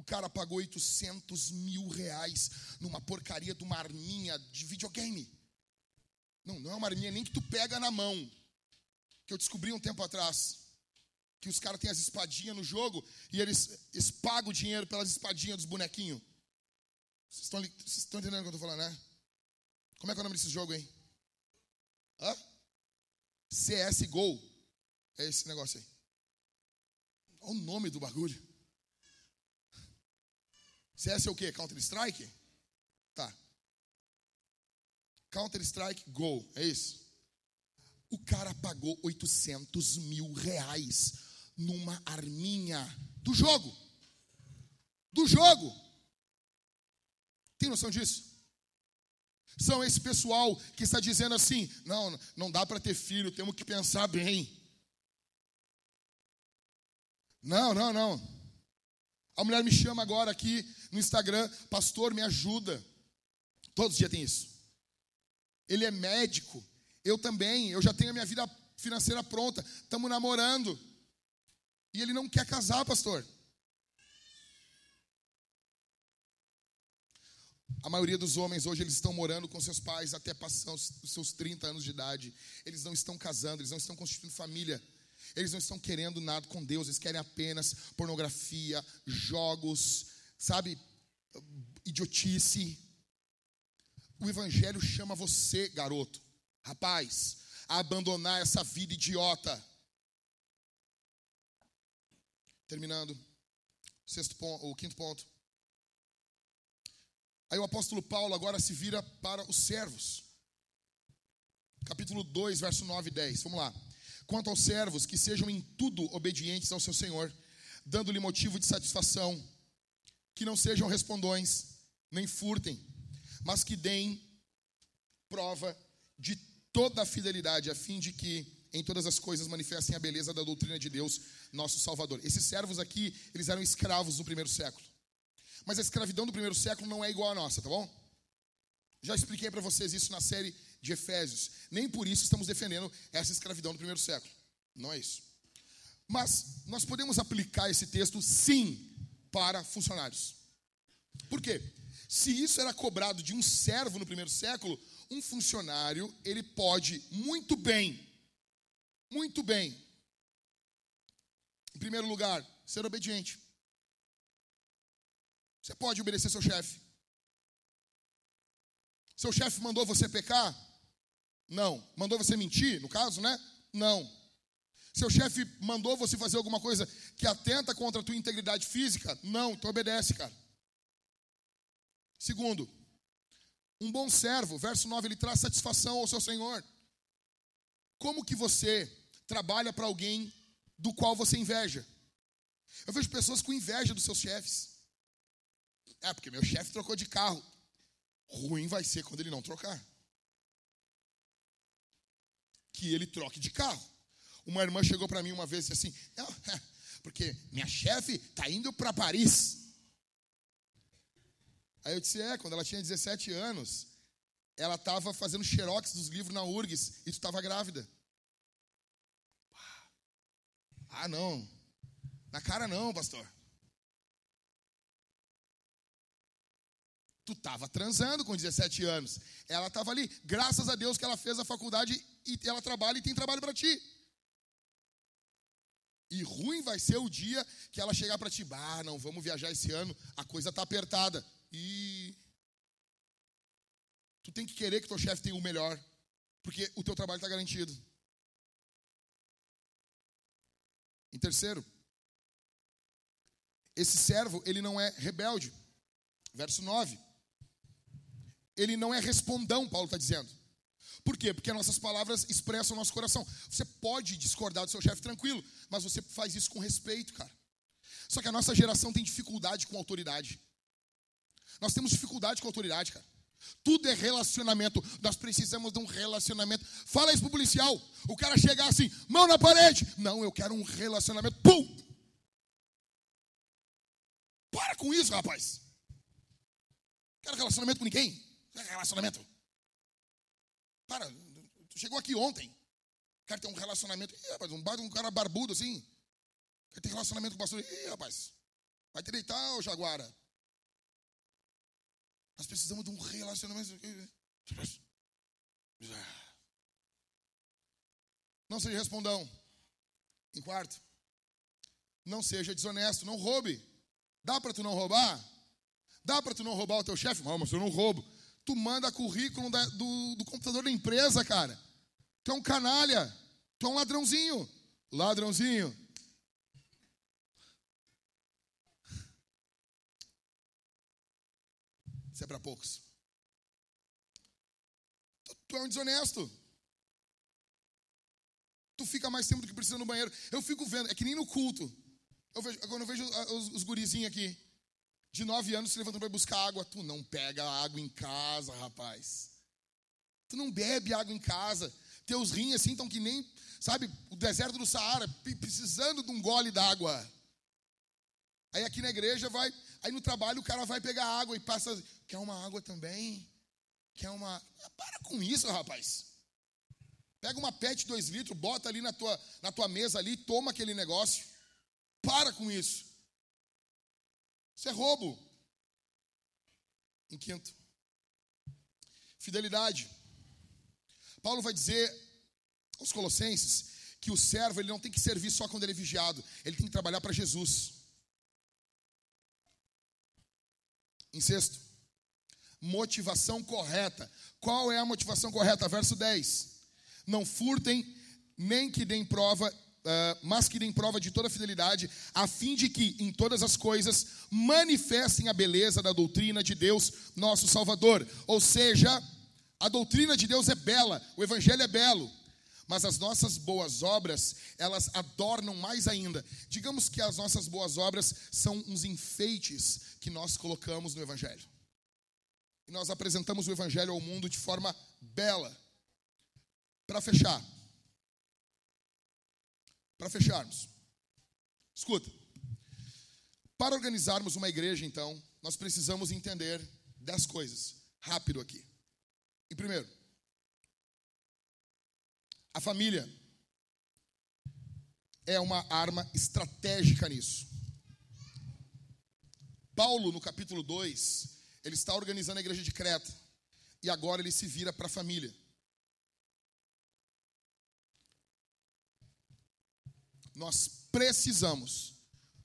O cara pagou 800 mil reais numa porcaria de uma arminha de videogame. Não, não é uma arminha nem que tu pega na mão. Que eu descobri um tempo atrás. Que os caras têm as espadinhas no jogo e eles, eles pagam o dinheiro pelas espadinhas dos bonequinhos. Vocês estão, entendendo o que eu estou falando, né? Como é que é o nome desse jogo, hein? Hã? CSGO. É esse negócio aí. Olha o nome do bagulho. CS é o quê? Counter Strike? Tá. Counter Strike Go, é isso? O cara pagou 800 mil reais numa arminha do jogo. Do jogo. Tem noção disso? São esse pessoal que está dizendo assim: não, não dá para ter filho, temos que pensar bem. Não, não, não. A mulher me chama agora aqui no Instagram, pastor, me ajuda. Todos os dias tem isso. Ele é médico, eu também, eu já tenho a minha vida financeira pronta, estamos namorando. E ele não quer casar, pastor. A maioria dos homens hoje eles estão morando com seus pais até passar os seus 30 anos de idade. Eles não estão casando, eles não estão constituindo família. Eles não estão querendo nada com Deus, eles querem apenas pornografia, jogos, sabe? Idiotice. O Evangelho chama você, garoto, rapaz, a abandonar essa vida idiota. Terminando, sexto ponto, o quinto ponto. Aí o apóstolo Paulo agora se vira para os servos. Capítulo 2, verso 9 e 10. Vamos lá. Quanto aos servos, que sejam em tudo obedientes ao seu Senhor, dando-lhe motivo de satisfação, que não sejam respondões, nem furtem, mas que deem prova de toda a fidelidade, a fim de que em todas as coisas manifestem a beleza da doutrina de Deus, nosso Salvador. Esses servos aqui, eles eram escravos no primeiro século. Mas a escravidão do primeiro século não é igual à nossa, tá bom? Já expliquei para vocês isso na série de Efésios. Nem por isso estamos defendendo essa escravidão do primeiro século. Não é isso. Mas nós podemos aplicar esse texto sim para funcionários. Por quê? Se isso era cobrado de um servo no primeiro século, um funcionário, ele pode muito bem, muito bem, em primeiro lugar, ser obediente. Você pode obedecer seu chefe. Seu chefe mandou você pecar? Não. Mandou você mentir, no caso, né? Não. Seu chefe mandou você fazer alguma coisa que atenta contra a tua integridade física? Não, então obedece, cara. Segundo, um bom servo, verso 9, ele traz satisfação ao seu Senhor. Como que você trabalha para alguém do qual você inveja? Eu vejo pessoas com inveja dos seus chefes. É, porque meu chefe trocou de carro. Ruim vai ser quando ele não trocar que ele troque de carro. Uma irmã chegou para mim uma vez e disse assim: Não, porque minha chefe está indo para Paris. Aí eu disse: É, quando ela tinha 17 anos, ela estava fazendo xerox dos livros na URGS e tu estava grávida. Ah, não. Na cara não, pastor. Tu estava transando com 17 anos. Ela estava ali. Graças a Deus que ela fez a faculdade e ela trabalha e tem trabalho para ti. E ruim vai ser o dia que ela chegar para ti, ah, não, vamos viajar esse ano, a coisa tá apertada. E tu tem que querer que teu chefe tenha o melhor, porque o teu trabalho está garantido. Em terceiro, esse servo, ele não é rebelde. Verso 9 ele não é respondão, Paulo está dizendo. Por quê? Porque nossas palavras expressam nosso coração. Você pode discordar do seu chefe tranquilo, mas você faz isso com respeito, cara. Só que a nossa geração tem dificuldade com autoridade. Nós temos dificuldade com autoridade, cara. Tudo é relacionamento. Nós precisamos de um relacionamento. Fala isso pro policial. O cara chegar assim, mão na parede. Não, eu quero um relacionamento. Pum! Para com isso, rapaz. Quero relacionamento com ninguém. Não é relacionamento. Para, tu chegou aqui ontem. Quer ter um relacionamento. Ih, rapaz, um, um cara barbudo assim. Quer ter relacionamento com o pastor. Ih, rapaz. Vai te deitar, ô Jaguara. Nós precisamos de um relacionamento. Não seja respondão. Em quarto, Não seja desonesto, não roube. Dá para tu não roubar? Dá para tu não roubar o teu chefe? Mas eu não roubo. Tu manda currículo da, do, do computador da empresa, cara. Tu é um canalha. Tu é um ladrãozinho. Ladrãozinho. Isso é para poucos. Tu, tu é um desonesto. Tu fica mais tempo do que precisa no banheiro. Eu fico vendo, é que nem no culto. Eu vejo, quando eu vejo os, os gurizinhos aqui, de nove anos se levantando para buscar água. Tu não pega água em casa, rapaz. Tu não bebe água em casa. Teus rins assim estão que nem, sabe, o deserto do Saara, precisando de um gole d'água. Aí aqui na igreja vai, aí no trabalho o cara vai pegar água e passa, quer uma água também? Quer uma. Ah, para com isso, rapaz. Pega uma PET 2 litros, bota ali na tua, na tua mesa ali, toma aquele negócio. Para com isso. Isso é roubo. Em quinto, fidelidade. Paulo vai dizer aos Colossenses que o servo ele não tem que servir só quando ele é vigiado, ele tem que trabalhar para Jesus. Em sexto, motivação correta. Qual é a motivação correta? Verso 10. Não furtem, nem que deem prova Uh, mas que deem prova de toda fidelidade, a fim de que, em todas as coisas, manifestem a beleza da doutrina de Deus, nosso Salvador. Ou seja, a doutrina de Deus é bela, o Evangelho é belo, mas as nossas boas obras, elas adornam mais ainda. Digamos que as nossas boas obras são uns enfeites que nós colocamos no Evangelho. E nós apresentamos o Evangelho ao mundo de forma bela. Para fechar, para fecharmos, escuta. Para organizarmos uma igreja, então, nós precisamos entender dez coisas. Rápido aqui. Em primeiro, a família é uma arma estratégica nisso. Paulo, no capítulo 2, ele está organizando a igreja de Creta. E agora ele se vira para a família. Nós precisamos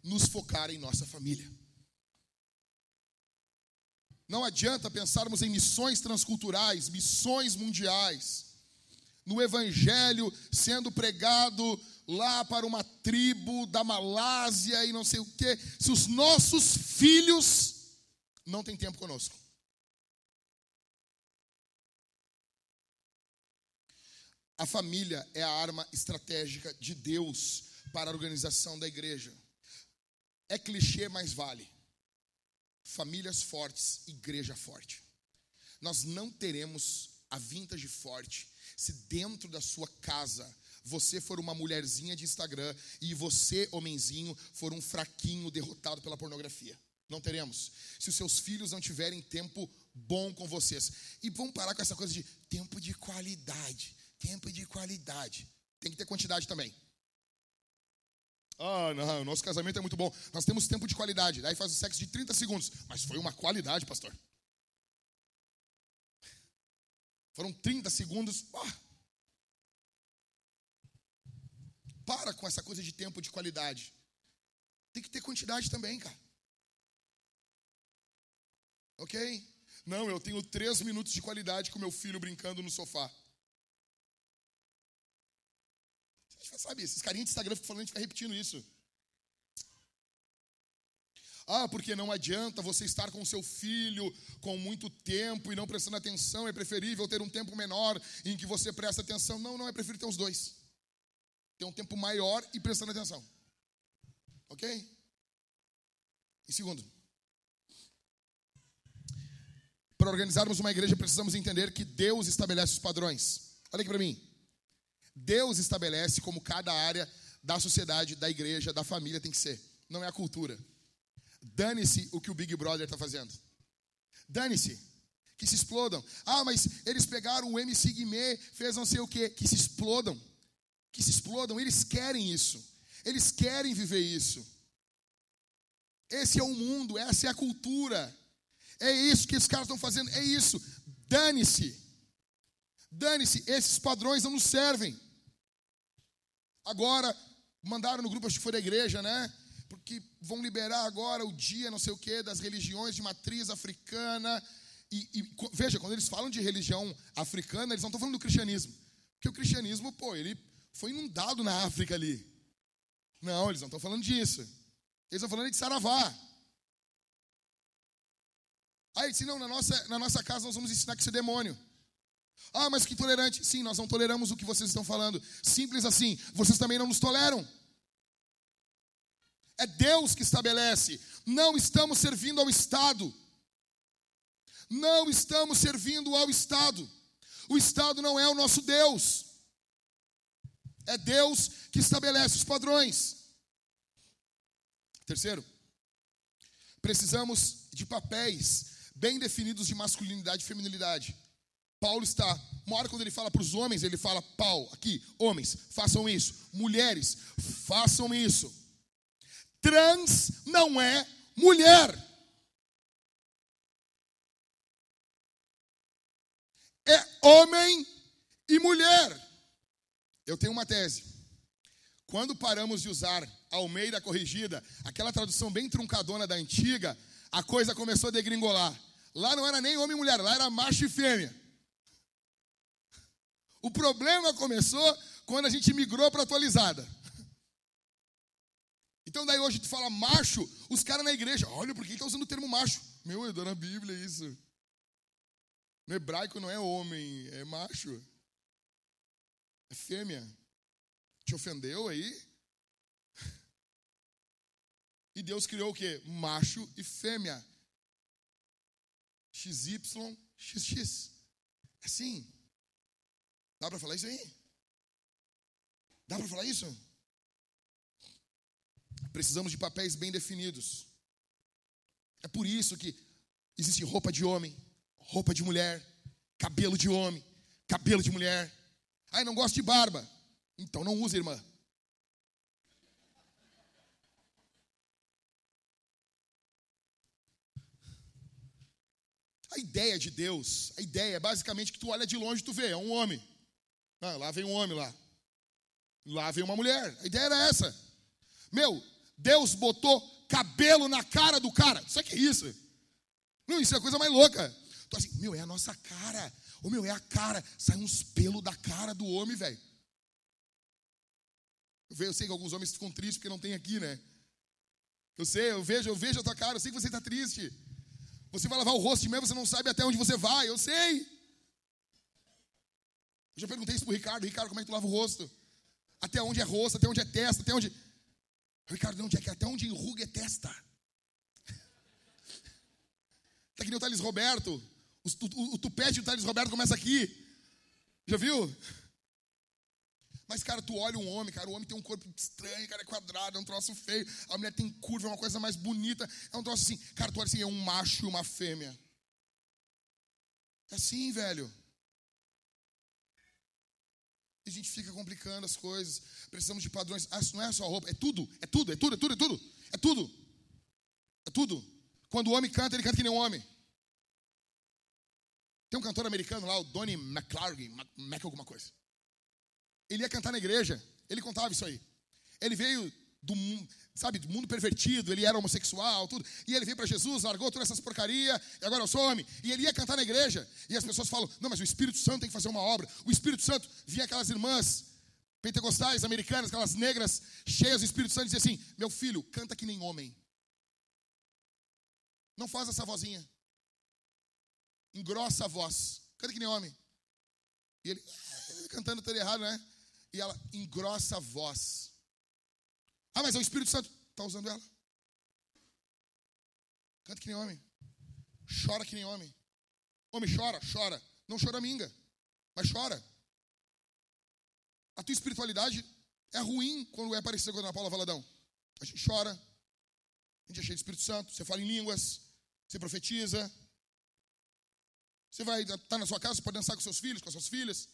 nos focar em nossa família. Não adianta pensarmos em missões transculturais, missões mundiais, no evangelho sendo pregado lá para uma tribo da Malásia e não sei o quê, se os nossos filhos não têm tempo conosco. A família é a arma estratégica de Deus para a organização da igreja. É clichê, mas vale. Famílias fortes, igreja forte. Nós não teremos a vintage forte se dentro da sua casa você for uma mulherzinha de Instagram e você, homenzinho, for um fraquinho derrotado pela pornografia. Não teremos. Se os seus filhos não tiverem tempo bom com vocês. E vamos parar com essa coisa de tempo de qualidade. Tempo de qualidade. Tem que ter quantidade também. Ah, não, o nosso casamento é muito bom. Nós temos tempo de qualidade. Daí faz o sexo de 30 segundos. Mas foi uma qualidade, pastor. Foram 30 segundos. Ah. Para com essa coisa de tempo de qualidade. Tem que ter quantidade também, cara. Ok? Não, eu tenho três minutos de qualidade com meu filho brincando no sofá. Sabe, esses carinhas de Instagram ficam falando, a gente fica repetindo isso. Ah, porque não adianta você estar com seu filho com muito tempo e não prestando atenção, é preferível ter um tempo menor em que você presta atenção. Não, não, é preferível ter os dois. Ter um tempo maior e prestando atenção. Ok? Em segundo, para organizarmos uma igreja precisamos entender que Deus estabelece os padrões. Olha aqui para mim. Deus estabelece como cada área da sociedade, da igreja, da família tem que ser. Não é a cultura. Dane-se o que o Big Brother está fazendo. Dane-se. Que se explodam. Ah, mas eles pegaram o MC Guimê, fez não sei o quê. Que se explodam. Que se explodam. Eles querem isso. Eles querem viver isso. Esse é o mundo, essa é a cultura. É isso que esses caras estão fazendo. É isso. Dane-se. Dane-se. Esses padrões não nos servem. Agora, mandaram no grupo, acho que foi da igreja, né? porque vão liberar agora o dia, não sei o quê, das religiões de matriz africana. E, e veja, quando eles falam de religião africana, eles não estão falando do cristianismo. Porque o cristianismo, pô, ele foi inundado na África ali. Não, eles não estão falando disso. Eles estão falando de Saravá. Aí, se não, na nossa, na nossa casa nós vamos ensinar que isso é demônio. Ah, mas que intolerante. Sim, nós não toleramos o que vocês estão falando. Simples assim. Vocês também não nos toleram. É Deus que estabelece. Não estamos servindo ao Estado. Não estamos servindo ao Estado. O Estado não é o nosso Deus. É Deus que estabelece os padrões. Terceiro, precisamos de papéis bem definidos de masculinidade e feminilidade. Paulo está, uma hora quando ele fala para os homens, ele fala, Paulo, aqui, homens, façam isso. Mulheres, façam isso. Trans não é mulher. É homem e mulher. Eu tenho uma tese. Quando paramos de usar Almeida corrigida, aquela tradução bem truncadona da antiga, a coisa começou a degringolar. Lá não era nem homem e mulher, lá era macho e fêmea. O problema começou quando a gente migrou para atualizada. Então daí hoje tu fala macho, os caras na igreja, olha por que está usando o termo macho? Meu, é na Bíblia isso. No hebraico não é homem, é macho. É fêmea. Te ofendeu aí? E Deus criou o quê? Macho e fêmea. XY, XX. Assim. Dá para falar isso aí? Dá para falar isso? Precisamos de papéis bem definidos. É por isso que existe roupa de homem, roupa de mulher, cabelo de homem, cabelo de mulher. Ai, não gosto de barba. Então não use, irmã. A ideia de Deus, a ideia é basicamente que tu olha de longe e tu vê, é um homem. Ah, lá vem um homem lá. Lá vem uma mulher. A ideia era essa. Meu, Deus botou cabelo na cara do cara. Isso aqui é isso. Não, isso é a coisa mais louca. Então assim, meu, é a nossa cara. O meu, é a cara. Sai uns pelos da cara do homem, velho. Eu sei que alguns homens ficam tristes porque não tem aqui, né? Eu sei, eu vejo, eu vejo a tua cara, eu sei que você está triste. Você vai lavar o rosto de você não sabe até onde você vai, eu sei. Eu já perguntei isso pro Ricardo, Ricardo, como é que tu lava o rosto? Até onde é rosto, até onde é testa, até onde. Ricardo, não, Jack, até onde enruga é testa. Tá que nem o Thales Roberto. O, o, o tupete do Thales Roberto começa aqui. Já viu? Mas, cara, tu olha um homem, cara, o homem tem um corpo estranho, cara, é quadrado, é um troço feio. A mulher tem curva, é uma coisa mais bonita. É um troço assim, cara, tu olha assim, é um macho e uma fêmea. É assim, velho. A gente fica complicando as coisas. Precisamos de padrões. Ah, não é só roupa, é tudo, é tudo, é tudo, é tudo, é tudo. É tudo. É tudo. Quando o homem canta, ele canta que nem um homem. Tem um cantor americano lá, o Donnie McClargy, Mac alguma coisa. Ele ia cantar na igreja, ele contava isso aí. Ele veio do mundo, sabe, do mundo pervertido, ele era homossexual, tudo. E ele veio para Jesus, largou todas essas porcaria, e agora eu sou homem. E ele ia cantar na igreja, e as pessoas falam: "Não, mas o Espírito Santo tem que fazer uma obra". O Espírito Santo vinha aquelas irmãs pentecostais americanas, aquelas negras cheias do Espírito Santo e dizia assim: "Meu filho, canta que nem homem". Não faz essa vozinha. Engrossa a voz. Canta que nem homem. E ele, ele cantando tudo errado, né? e ela engrossa a voz. Ah, mas é o Espírito Santo. Está usando ela. Canta que nem homem. Chora que nem homem. Homem chora, chora. Não chora minga, mas chora. A tua espiritualidade é ruim quando é parecida com a Ana Paula Valadão. A gente chora, a gente é cheio de Espírito Santo, você fala em línguas, você profetiza. Você vai estar tá na sua casa, você pode dançar com seus filhos, com as suas filhas,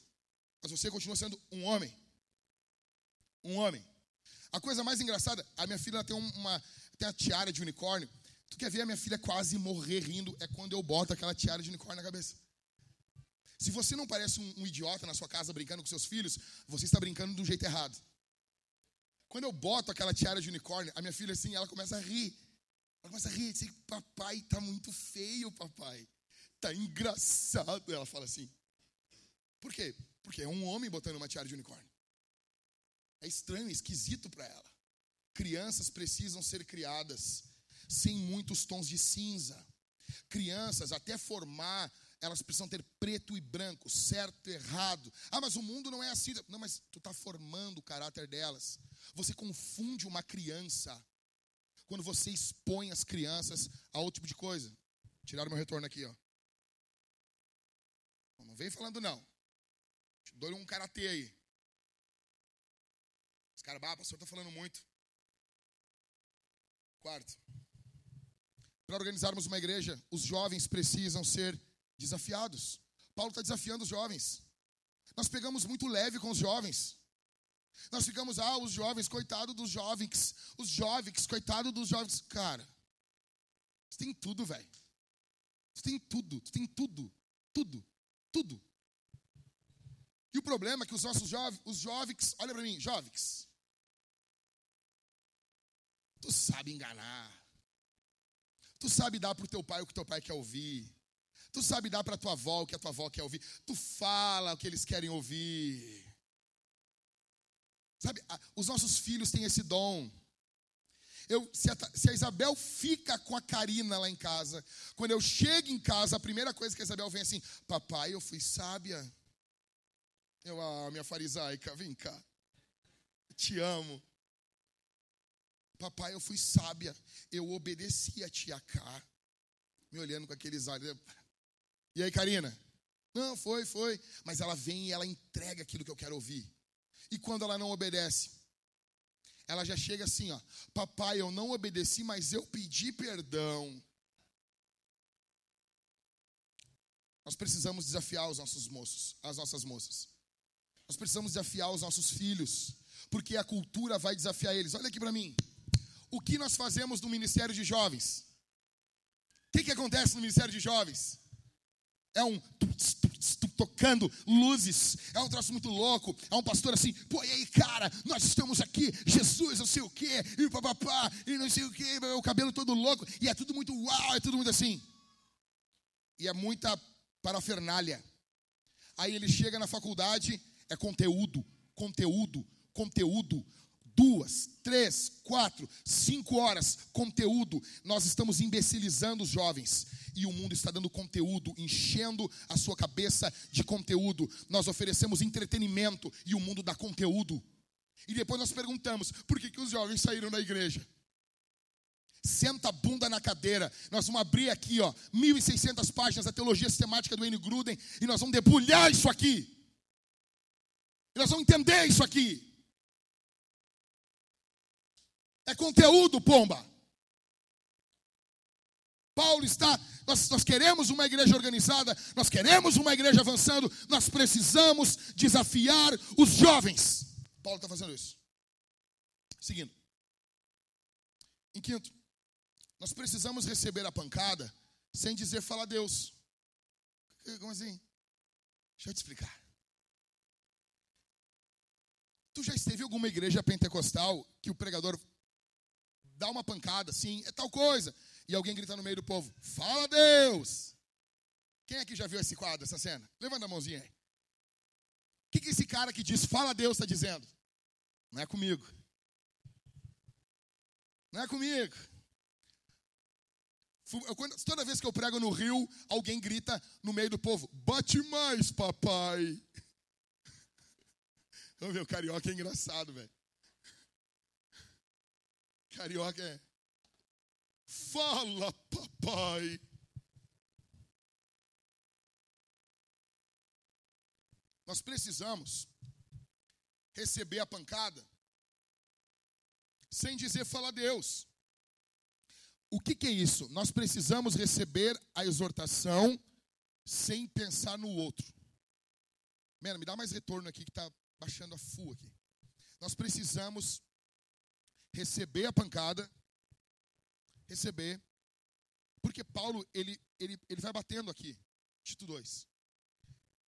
mas você continua sendo um homem um homem. A coisa mais engraçada, a minha filha tem uma tem a tiara de unicórnio. Tu quer ver a minha filha quase morrer rindo é quando eu boto aquela tiara de unicórnio na cabeça. Se você não parece um, um idiota na sua casa brincando com seus filhos, você está brincando um jeito errado. Quando eu boto aquela tiara de unicórnio, a minha filha assim, ela começa a rir. Ela começa a rir, assim, papai, tá muito feio, papai. Tá engraçado. Ela fala assim. Por quê? Porque é um homem botando uma tiara de unicórnio. É estranho, esquisito para ela. Crianças precisam ser criadas sem muitos tons de cinza. Crianças, até formar, elas precisam ter preto e branco, certo e errado. Ah, mas o mundo não é assim. Não, mas tu está formando o caráter delas. Você confunde uma criança quando você expõe as crianças a outro tipo de coisa. Tiraram meu retorno aqui, ó. Não vem falando não. Te dou um karatê aí. Os caras, ah, pastor está falando muito. Quarto. Para organizarmos uma igreja, os jovens precisam ser desafiados. Paulo está desafiando os jovens. Nós pegamos muito leve com os jovens. Nós ficamos, ah, os jovens, coitado dos jovens. Os jovens, coitado dos jovens. Cara, você tem tudo, velho. Você tem tudo, você tem tudo, tudo, tudo. E o problema é que os nossos jovens, os jovens, olha para mim, jovens. Tu sabe enganar. Tu sabe dar para o teu pai o que teu pai quer ouvir. Tu sabe dar para tua avó o que a tua avó quer ouvir. Tu fala o que eles querem ouvir. Sabe, os nossos filhos têm esse dom. Eu, se, a, se, a, Isabel fica com a Karina lá em casa, quando eu chego em casa, a primeira coisa que a Isabel vem assim: Papai, eu fui sábia. Eu, ah, minha farisaica, vem cá. te amo. Papai, eu fui sábia. Eu obedeci a tia K. Me olhando com aqueles olhos. E aí, Karina? Não, foi, foi. Mas ela vem e ela entrega aquilo que eu quero ouvir. E quando ela não obedece? Ela já chega assim, ó. Papai, eu não obedeci, mas eu pedi perdão. Nós precisamos desafiar os nossos moços, as nossas moças. Nós precisamos desafiar os nossos filhos, porque a cultura vai desafiar eles. Olha aqui para mim. O que nós fazemos no Ministério de Jovens? O que, que acontece no Ministério de Jovens? É um tocando luzes, é um troço muito louco. É um pastor assim, pô, e aí, cara, nós estamos aqui, Jesus, não sei o quê, e papapá, e não sei o quê, o cabelo todo louco, e é tudo muito uau, é tudo muito assim. E é muita parafernália. Aí ele chega na faculdade, é conteúdo, conteúdo, conteúdo, duas, três, quatro, cinco horas, conteúdo. Nós estamos imbecilizando os jovens e o mundo está dando conteúdo, enchendo a sua cabeça de conteúdo. Nós oferecemos entretenimento e o mundo dá conteúdo. E depois nós perguntamos: por que, que os jovens saíram da igreja? Senta a bunda na cadeira. Nós vamos abrir aqui, ó, 1.600 páginas da teologia sistemática do N. Gruden e nós vamos debulhar isso aqui. E nós vamos entender isso aqui. É conteúdo, pomba. Paulo está, nós, nós, queremos uma igreja organizada, nós queremos uma igreja avançando, nós precisamos desafiar os jovens. Paulo está fazendo isso. Seguindo. Em quinto, nós precisamos receber a pancada sem dizer fala a Deus. Como assim? Deixa eu te explicar. Tu já esteve em alguma igreja pentecostal que o pregador dá uma pancada assim, é tal coisa. E alguém grita no meio do povo: Fala Deus! Quem aqui já viu esse quadro, essa cena? Levanta a mãozinha aí. O que, que esse cara que diz Fala Deus está dizendo? Não é comigo. Não é comigo. Toda vez que eu prego no Rio, alguém grita no meio do povo: Bate mais, papai. Ô, meu carioca é engraçado, velho. Carioca é. Fala, papai. Nós precisamos receber a pancada sem dizer fala Deus. O que, que, é isso? Nós precisamos receber a exortação sem pensar no outro. Mano, me dá mais retorno aqui que está baixando a full aqui. Nós precisamos receber a pancada, receber, porque Paulo, ele, ele, ele vai batendo aqui, Tito 2.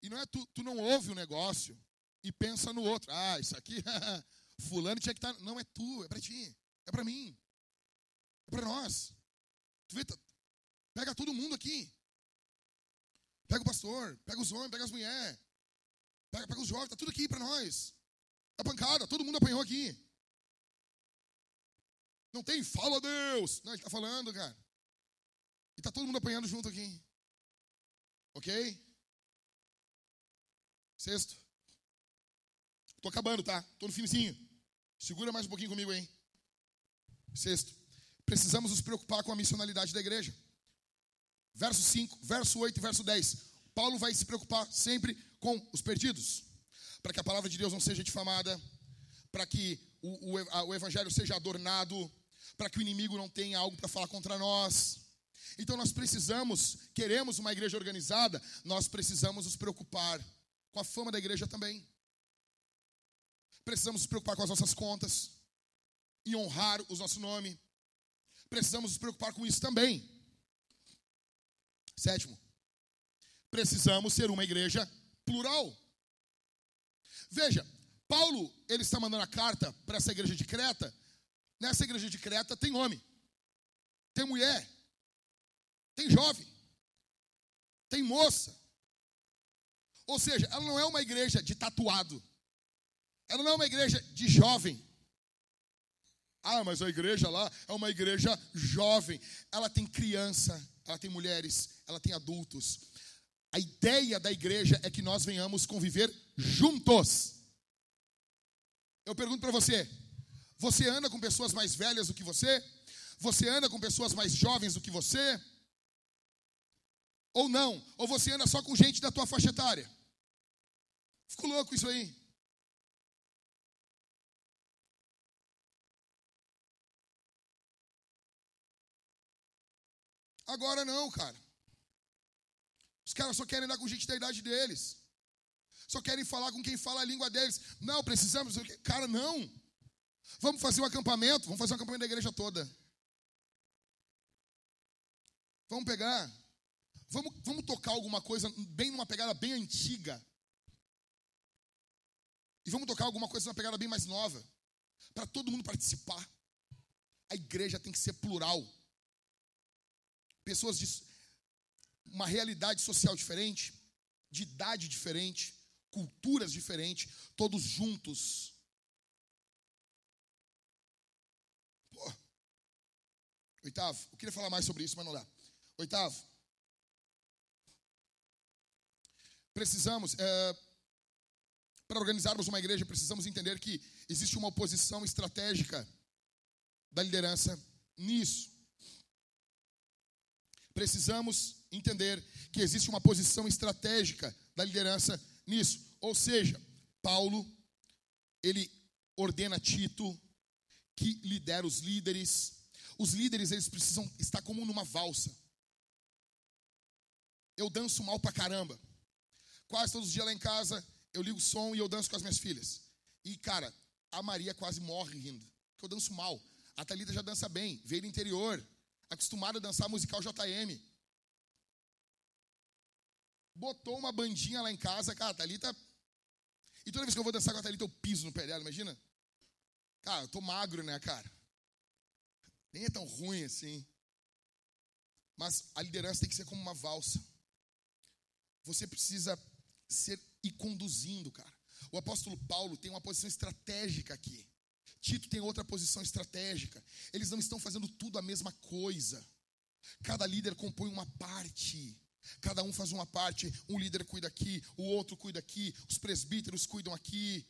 E não é tu, tu não ouve o negócio e pensa no outro. Ah, isso aqui, Fulano tinha que estar. Tá, não é tu, é para ti. É para mim. É para nós. Tu vê, tá, pega todo mundo aqui. Pega o pastor, pega os homens, pega as mulheres. Pega, pega os jovens, tá tudo aqui para nós. A pancada, todo mundo apanhou aqui. Não tem fala Deus. Não, ele está falando, cara. E está todo mundo apanhando junto aqui. Ok? Sexto. Estou acabando, tá? Estou no finzinho. Segura mais um pouquinho comigo aí. Sexto. Precisamos nos preocupar com a missionalidade da igreja. Verso 5, verso 8 e verso 10. Paulo vai se preocupar sempre com os perdidos. Para que a palavra de Deus não seja difamada. Para que o, o, o evangelho seja adornado. Para que o inimigo não tenha algo para falar contra nós. Então nós precisamos, queremos uma igreja organizada, nós precisamos nos preocupar com a fama da igreja também. Precisamos nos preocupar com as nossas contas e honrar o nosso nome. Precisamos nos preocupar com isso também. Sétimo, precisamos ser uma igreja plural. Veja, Paulo, ele está mandando a carta para essa igreja de Creta. Nessa igreja de Creta tem homem, tem mulher, tem jovem, tem moça. Ou seja, ela não é uma igreja de tatuado. Ela não é uma igreja de jovem. Ah, mas a igreja lá é uma igreja jovem. Ela tem criança, ela tem mulheres, ela tem adultos. A ideia da igreja é que nós venhamos conviver juntos. Eu pergunto para você: você anda com pessoas mais velhas do que você? Você anda com pessoas mais jovens do que você? Ou não? Ou você anda só com gente da tua faixa etária? Ficou louco isso aí. Agora não, cara. Os caras só querem andar com gente da idade deles. Só querem falar com quem fala a língua deles. Não, precisamos. Cara, não. Vamos fazer um acampamento. Vamos fazer um acampamento da igreja toda. Vamos pegar. Vamos, vamos tocar alguma coisa bem numa pegada bem antiga. E vamos tocar alguma coisa numa pegada bem mais nova. Para todo mundo participar. A igreja tem que ser plural pessoas de uma realidade social diferente, de idade diferente, culturas diferentes, todos juntos. Pô. Oitavo, eu queria falar mais sobre isso, mas não dá. Oitavo, precisamos, é, para organizarmos uma igreja, precisamos entender que existe uma oposição estratégica da liderança nisso precisamos entender que existe uma posição estratégica da liderança nisso. Ou seja, Paulo, ele ordena Tito que lidera os líderes. Os líderes, eles precisam estar como numa valsa. Eu danço mal pra caramba. Quase todos os dias lá em casa, eu ligo o som e eu danço com as minhas filhas. E, cara, a Maria quase morre rindo. Porque eu danço mal. A Thalita já dança bem, veio do interior acostumado a dançar musical JM. Botou uma bandinha lá em casa, cara, a Thalita. E toda vez que eu vou dançar com a Thalita, eu piso no pé dela, imagina? Cara, eu tô magro, né, cara? Nem é tão ruim assim. Mas a liderança tem que ser como uma valsa. Você precisa ser e conduzindo, cara. O apóstolo Paulo tem uma posição estratégica aqui. Tito tem outra posição estratégica. Eles não estão fazendo tudo a mesma coisa. Cada líder compõe uma parte. Cada um faz uma parte. Um líder cuida aqui, o outro cuida aqui, os presbíteros cuidam aqui.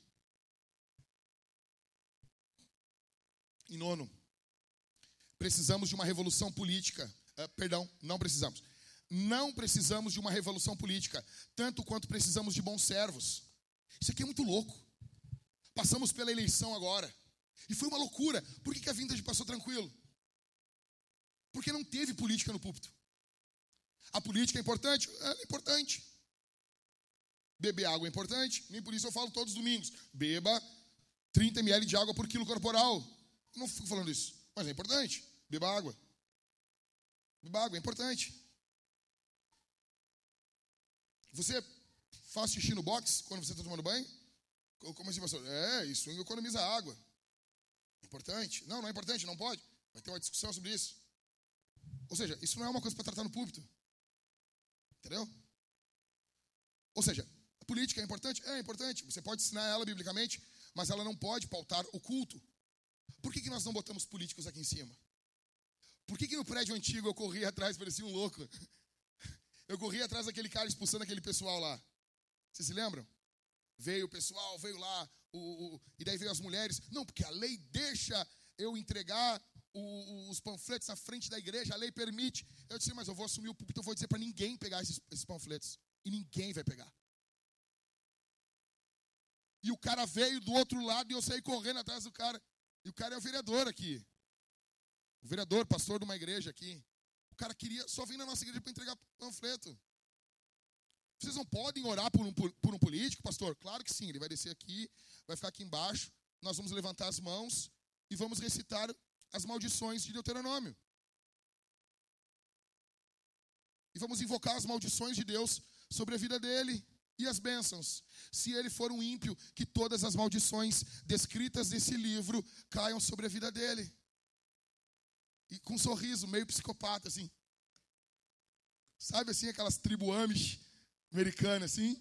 E nono, precisamos de uma revolução política. Uh, perdão, não precisamos. Não precisamos de uma revolução política, tanto quanto precisamos de bons servos. Isso aqui é muito louco. Passamos pela eleição agora. E foi uma loucura. Por que, que a vintage passou tranquilo? Porque não teve política no púlpito. A política é importante? É importante. Beber água é importante? Nem por isso eu falo todos os domingos. Beba 30 ml de água por quilo corporal. Eu não fico falando isso. Mas é importante. Beba água. Beba água, é importante. Você faz xixi no box quando você está tomando banho? Como assim, pastor? É, isso economiza água. Importante? Não, não é importante, não pode. Vai ter uma discussão sobre isso. Ou seja, isso não é uma coisa para tratar no púlpito. Entendeu? Ou seja, a política é importante? É importante. Você pode ensinar ela biblicamente, mas ela não pode pautar o culto. Por que, que nós não botamos políticos aqui em cima? Por que, que no prédio antigo eu corria atrás, parecia um louco? Eu corria atrás daquele cara expulsando aquele pessoal lá. Vocês se lembram? Veio o pessoal, veio lá, o, o, e daí veio as mulheres. Não, porque a lei deixa eu entregar o, os panfletos na frente da igreja, a lei permite. Eu disse, mas eu vou assumir o púlpito, eu vou dizer para ninguém pegar esses, esses panfletos. E ninguém vai pegar. E o cara veio do outro lado e eu saí correndo atrás do cara. E o cara é o vereador aqui. O vereador, pastor de uma igreja aqui. O cara queria só vir na nossa igreja para entregar panfleto. Vocês não podem orar por um, por, um político, pastor? Claro que sim. Ele vai descer aqui, vai ficar aqui embaixo. Nós vamos levantar as mãos e vamos recitar as maldições de Deuteronômio. E vamos invocar as maldições de Deus sobre a vida dele e as bênçãos. Se ele for um ímpio, que todas as maldições descritas nesse livro caiam sobre a vida dele. E com um sorriso meio psicopata, assim. Sabe assim, aquelas tribo Amish americanas, assim?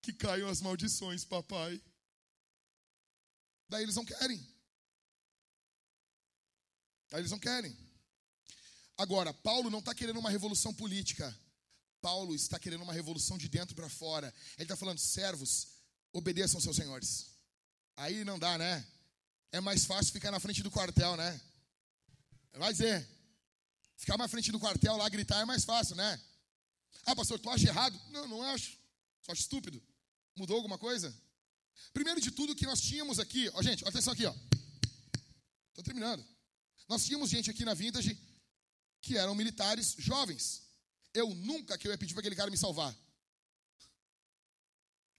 Que caiam as maldições, papai. Daí eles não querem. Daí eles não querem. Agora, Paulo não está querendo uma revolução política. Paulo está querendo uma revolução de dentro para fora. Ele está falando, servos, obedeçam seus senhores. Aí não dá, né? É mais fácil ficar na frente do quartel, né? Vai dizer. Ficar na frente do quartel lá, gritar é mais fácil, né? Ah, pastor, tu acha errado? Não, não acho. Só acho estúpido. Mudou alguma coisa? Primeiro de tudo que nós tínhamos aqui, ó, gente, atenção aqui, ó. Tô terminando. Nós tínhamos gente aqui na Vintage que eram militares jovens. Eu nunca que eu ia pedir para aquele cara me salvar.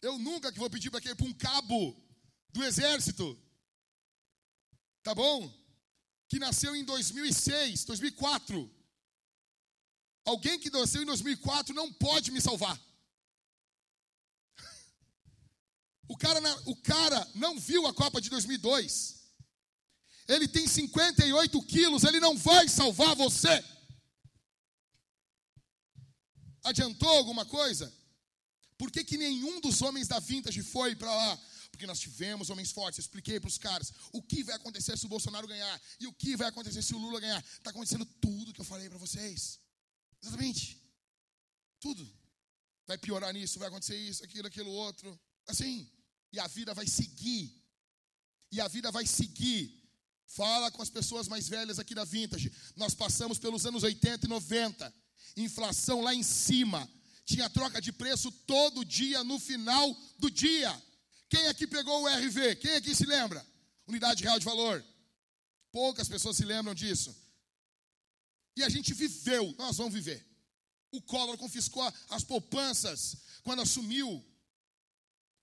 Eu nunca que vou pedir para aquele para um cabo do exército. Tá bom? Que nasceu em 2006, 2004. Alguém que nasceu em 2004 não pode me salvar. O cara, o cara não viu a Copa de 2002. Ele tem 58 quilos, ele não vai salvar você. Adiantou alguma coisa? Por que, que nenhum dos homens da Vintage foi para lá? Porque nós tivemos homens fortes. Eu expliquei para os caras o que vai acontecer se o Bolsonaro ganhar e o que vai acontecer se o Lula ganhar. Está acontecendo tudo que eu falei para vocês. Exatamente. Tudo. Vai piorar nisso, vai acontecer isso, aquilo, aquilo, outro. Assim. E a vida vai seguir. E a vida vai seguir. Fala com as pessoas mais velhas aqui da Vintage. Nós passamos pelos anos 80 e 90 inflação lá em cima. Tinha troca de preço todo dia no final do dia. Quem aqui pegou o RV? Quem aqui se lembra? Unidade real de valor. Poucas pessoas se lembram disso. E a gente viveu, nós vamos viver. O Collor confiscou as poupanças quando assumiu.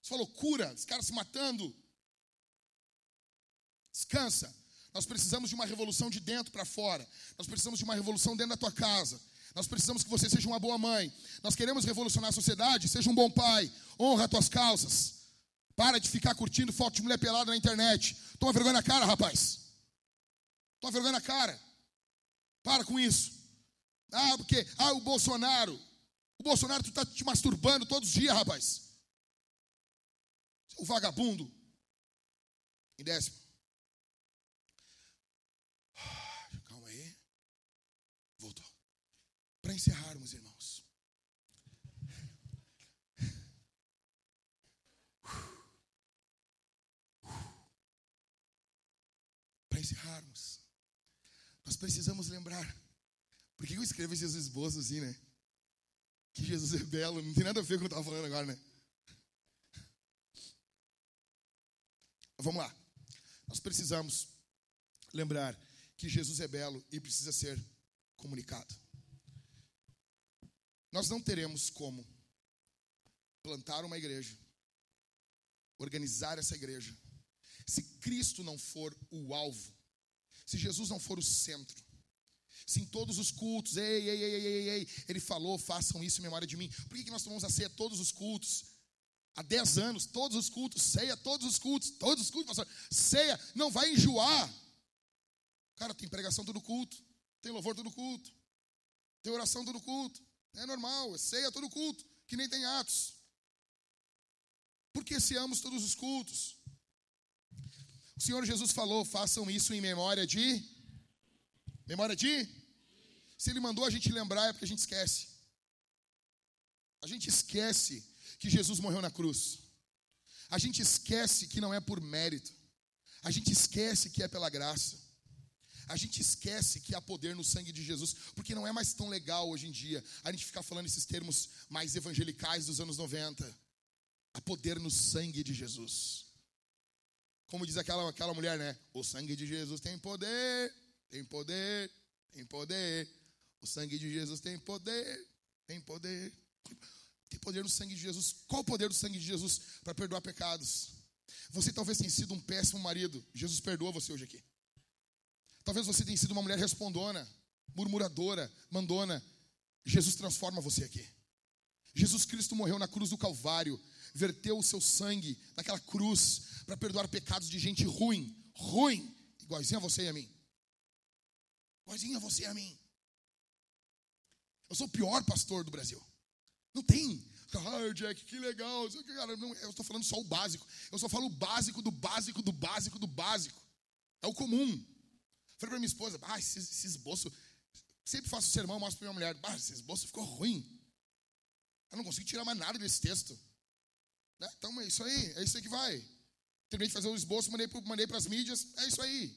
Isso foi loucura, os caras se matando. Descansa. Nós precisamos de uma revolução de dentro para fora. Nós precisamos de uma revolução dentro da tua casa. Nós precisamos que você seja uma boa mãe. Nós queremos revolucionar a sociedade. Seja um bom pai. Honra as tuas calças. Para de ficar curtindo foto de mulher pelada na internet. Toma vergonha na cara, rapaz. Toma vergonha na cara. Para com isso. Ah, porque, ah, o Bolsonaro. O Bolsonaro, tu está te masturbando todos os dias, rapaz. O vagabundo. Em décimo. Para encerrarmos, irmãos. Para encerrarmos, nós precisamos lembrar. Por que eu escrevo esses esboços assim, né? Que Jesus é belo, não tem nada a ver com o que eu estava falando agora, né? Vamos lá. Nós precisamos lembrar que Jesus é belo e precisa ser comunicado. Nós não teremos como plantar uma igreja, organizar essa igreja, se Cristo não for o alvo, se Jesus não for o centro, se em todos os cultos, ei, ei, ei, ei, ei, ele falou, façam isso em memória de mim. Por que, que nós tomamos a ceia todos os cultos? há 10 anos, todos os cultos, ceia, todos os cultos, todos os cultos, pastor, ceia, não vai enjoar. Cara, tem pregação todo culto, tem louvor todo culto, tem oração todo culto, é normal, é ceia todo culto, que nem tem atos. Porque se amos todos os cultos. O Senhor Jesus falou: façam isso em memória de. Memória de? Se Ele mandou a gente lembrar, é porque a gente esquece. A gente esquece que Jesus morreu na cruz. A gente esquece que não é por mérito. A gente esquece que é pela graça. A gente esquece que há poder no sangue de Jesus, porque não é mais tão legal hoje em dia a gente ficar falando esses termos mais evangelicais dos anos 90. Há poder no sangue de Jesus. Como diz aquela, aquela mulher, né? O sangue de Jesus tem poder, tem poder, tem poder. O sangue de Jesus tem poder, tem poder. Tem poder no sangue de Jesus. Qual o poder do sangue de Jesus para perdoar pecados? Você talvez tenha sido um péssimo marido. Jesus perdoa você hoje aqui. Talvez você tenha sido uma mulher respondona, murmuradora, mandona. Jesus transforma você aqui. Jesus Cristo morreu na cruz do Calvário, verteu o seu sangue naquela cruz para perdoar pecados de gente ruim, ruim, igualzinho a você e a mim. Igualzinho a você e a mim. Eu sou o pior pastor do Brasil. Não tem. Ah, Jack, que legal. Cara, não, eu estou falando só o básico. Eu só falo o básico do básico do básico do básico. É o comum. Falei para minha esposa, ah, esse, esse esboço. Sempre faço sermão, mostro para minha mulher, ah, esse esboço ficou ruim. Eu não consigo tirar mais nada desse texto. Né? Então é isso aí, é isso aí que vai. Terminei de fazer o esboço, mandei, mandei para as mídias, é isso aí.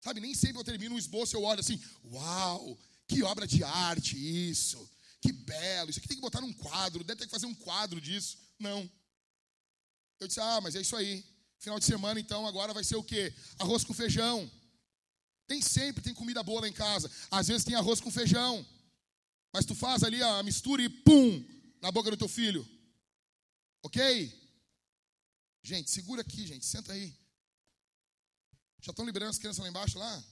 Sabe, nem sempre eu termino um esboço eu olho assim, uau, que obra de arte isso, que belo, isso aqui tem que botar num quadro, deve ter que fazer um quadro disso. Não. Eu disse, ah, mas é isso aí. Final de semana, então, agora vai ser o quê? Arroz com feijão. Tem sempre, tem comida boa lá em casa. Às vezes tem arroz com feijão. Mas tu faz ali a mistura e pum, na boca do teu filho. Ok? Gente, segura aqui, gente. Senta aí. Já estão liberando as crianças lá embaixo lá?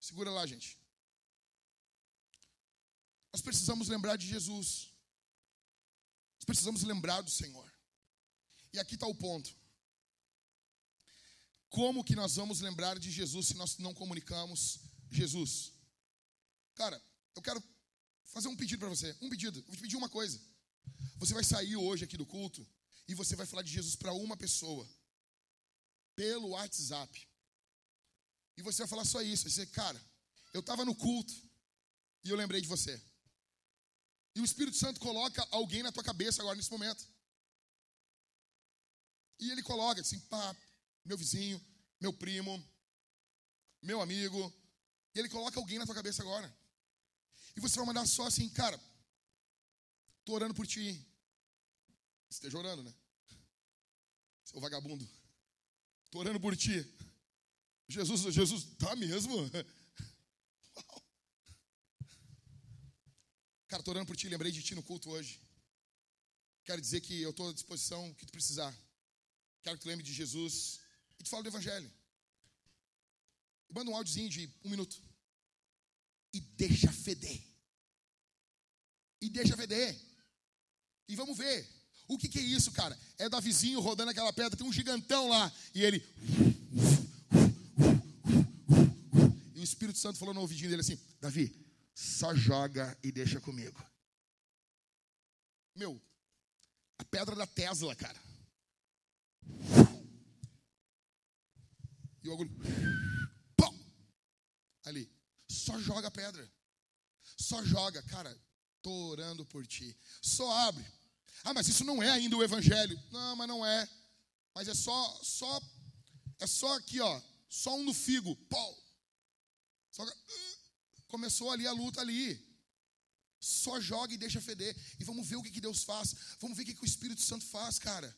Segura lá, gente. Nós precisamos lembrar de Jesus. Nós precisamos lembrar do Senhor. E aqui está o ponto. Como que nós vamos lembrar de Jesus se nós não comunicamos Jesus? Cara, eu quero fazer um pedido para você. Um pedido. Eu vou te pedir uma coisa. Você vai sair hoje aqui do culto e você vai falar de Jesus para uma pessoa. Pelo WhatsApp. E você vai falar só isso. Você, dizer, cara, eu estava no culto e eu lembrei de você. E o Espírito Santo coloca alguém na tua cabeça agora nesse momento. E ele coloca assim, pá, meu vizinho, meu primo, meu amigo. E ele coloca alguém na tua cabeça agora. E você vai mandar só assim, cara, tô orando por ti. Esteja orando, né? Seu vagabundo. Tô orando por ti. Jesus, Jesus, tá mesmo? Cara, tô orando por ti, lembrei de ti no culto hoje. Quero dizer que eu estou à disposição que tu precisar. Quero que tu lembre de Jesus e tu fala do Evangelho. Manda um áudiozinho de um minuto. E deixa feder. E deixa feder. E vamos ver. O que, que é isso, cara? É Davizinho rodando aquela pedra, tem um gigantão lá. E ele. E o Espírito Santo falou no ouvidinho dele assim: Davi, só joga e deixa comigo. Meu, a pedra da Tesla, cara. E o bagulho. Pum! Ali. Só joga a pedra. Só joga. Cara, tô orando por ti. Só abre. Ah, mas isso não é ainda o evangelho. Não, mas não é. Mas é só, só, é só aqui, ó. Só um no figo. Pau. Só, começou ali a luta ali. Só joga e deixa feder. E vamos ver o que, que Deus faz. Vamos ver o que, que o Espírito Santo faz, cara.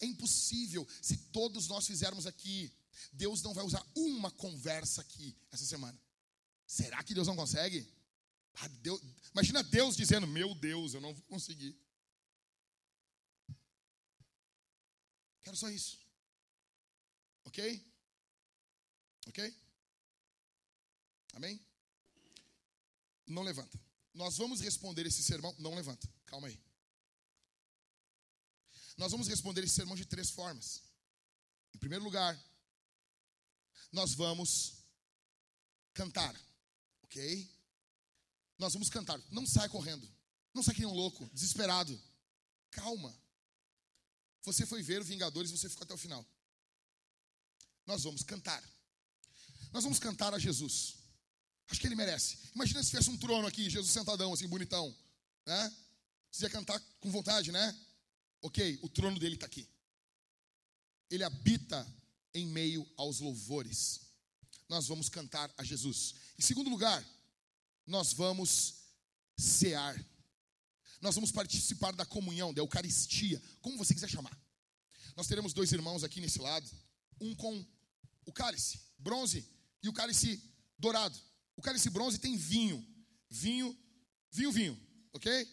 É impossível se todos nós fizermos aqui Deus não vai usar uma conversa aqui essa semana. Será que Deus não consegue? Ah, Deus, imagina Deus dizendo: Meu Deus, eu não vou conseguir. Quero só isso. Ok? Ok? Amém? Não levanta. Nós vamos responder esse sermão. Não levanta. Calma aí. Nós vamos responder esse sermão de três formas. Em primeiro lugar, nós vamos cantar, ok? Nós vamos cantar. Não sai correndo. Não sai que nem um louco, desesperado. Calma. Você foi ver o Vingadores, você ficou até o final. Nós vamos cantar. Nós vamos cantar a Jesus. Acho que ele merece. Imagina se tivesse um trono aqui, Jesus sentadão, assim, bonitão. Né? Você ia cantar com vontade, né? Ok, o trono dele está aqui. Ele habita em meio aos louvores. Nós vamos cantar a Jesus. Em segundo lugar, nós vamos cear. Nós vamos participar da comunhão, da Eucaristia, como você quiser chamar. Nós teremos dois irmãos aqui nesse lado, um com o cálice bronze e o cálice dourado. O cálice bronze tem vinho, vinho, vinho, vinho, ok?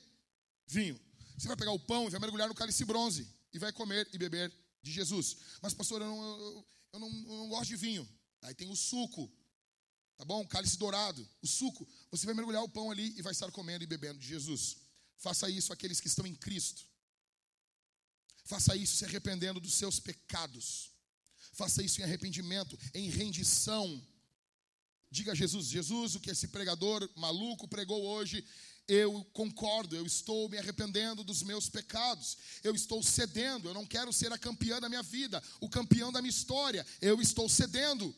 Vinho. Você vai pegar o pão e vai mergulhar no cálice bronze e vai comer e beber de Jesus. Mas, pastor, eu não, eu, eu não, eu não gosto de vinho. Aí tem o suco, tá bom? Cálice dourado, o suco. Você vai mergulhar o pão ali e vai estar comendo e bebendo de Jesus. Faça isso aqueles que estão em Cristo. Faça isso se arrependendo dos seus pecados. Faça isso em arrependimento, em rendição. Diga a Jesus: Jesus, o que esse pregador maluco pregou hoje, eu concordo, eu estou me arrependendo dos meus pecados, eu estou cedendo, eu não quero ser a campeã da minha vida, o campeão da minha história, eu estou cedendo.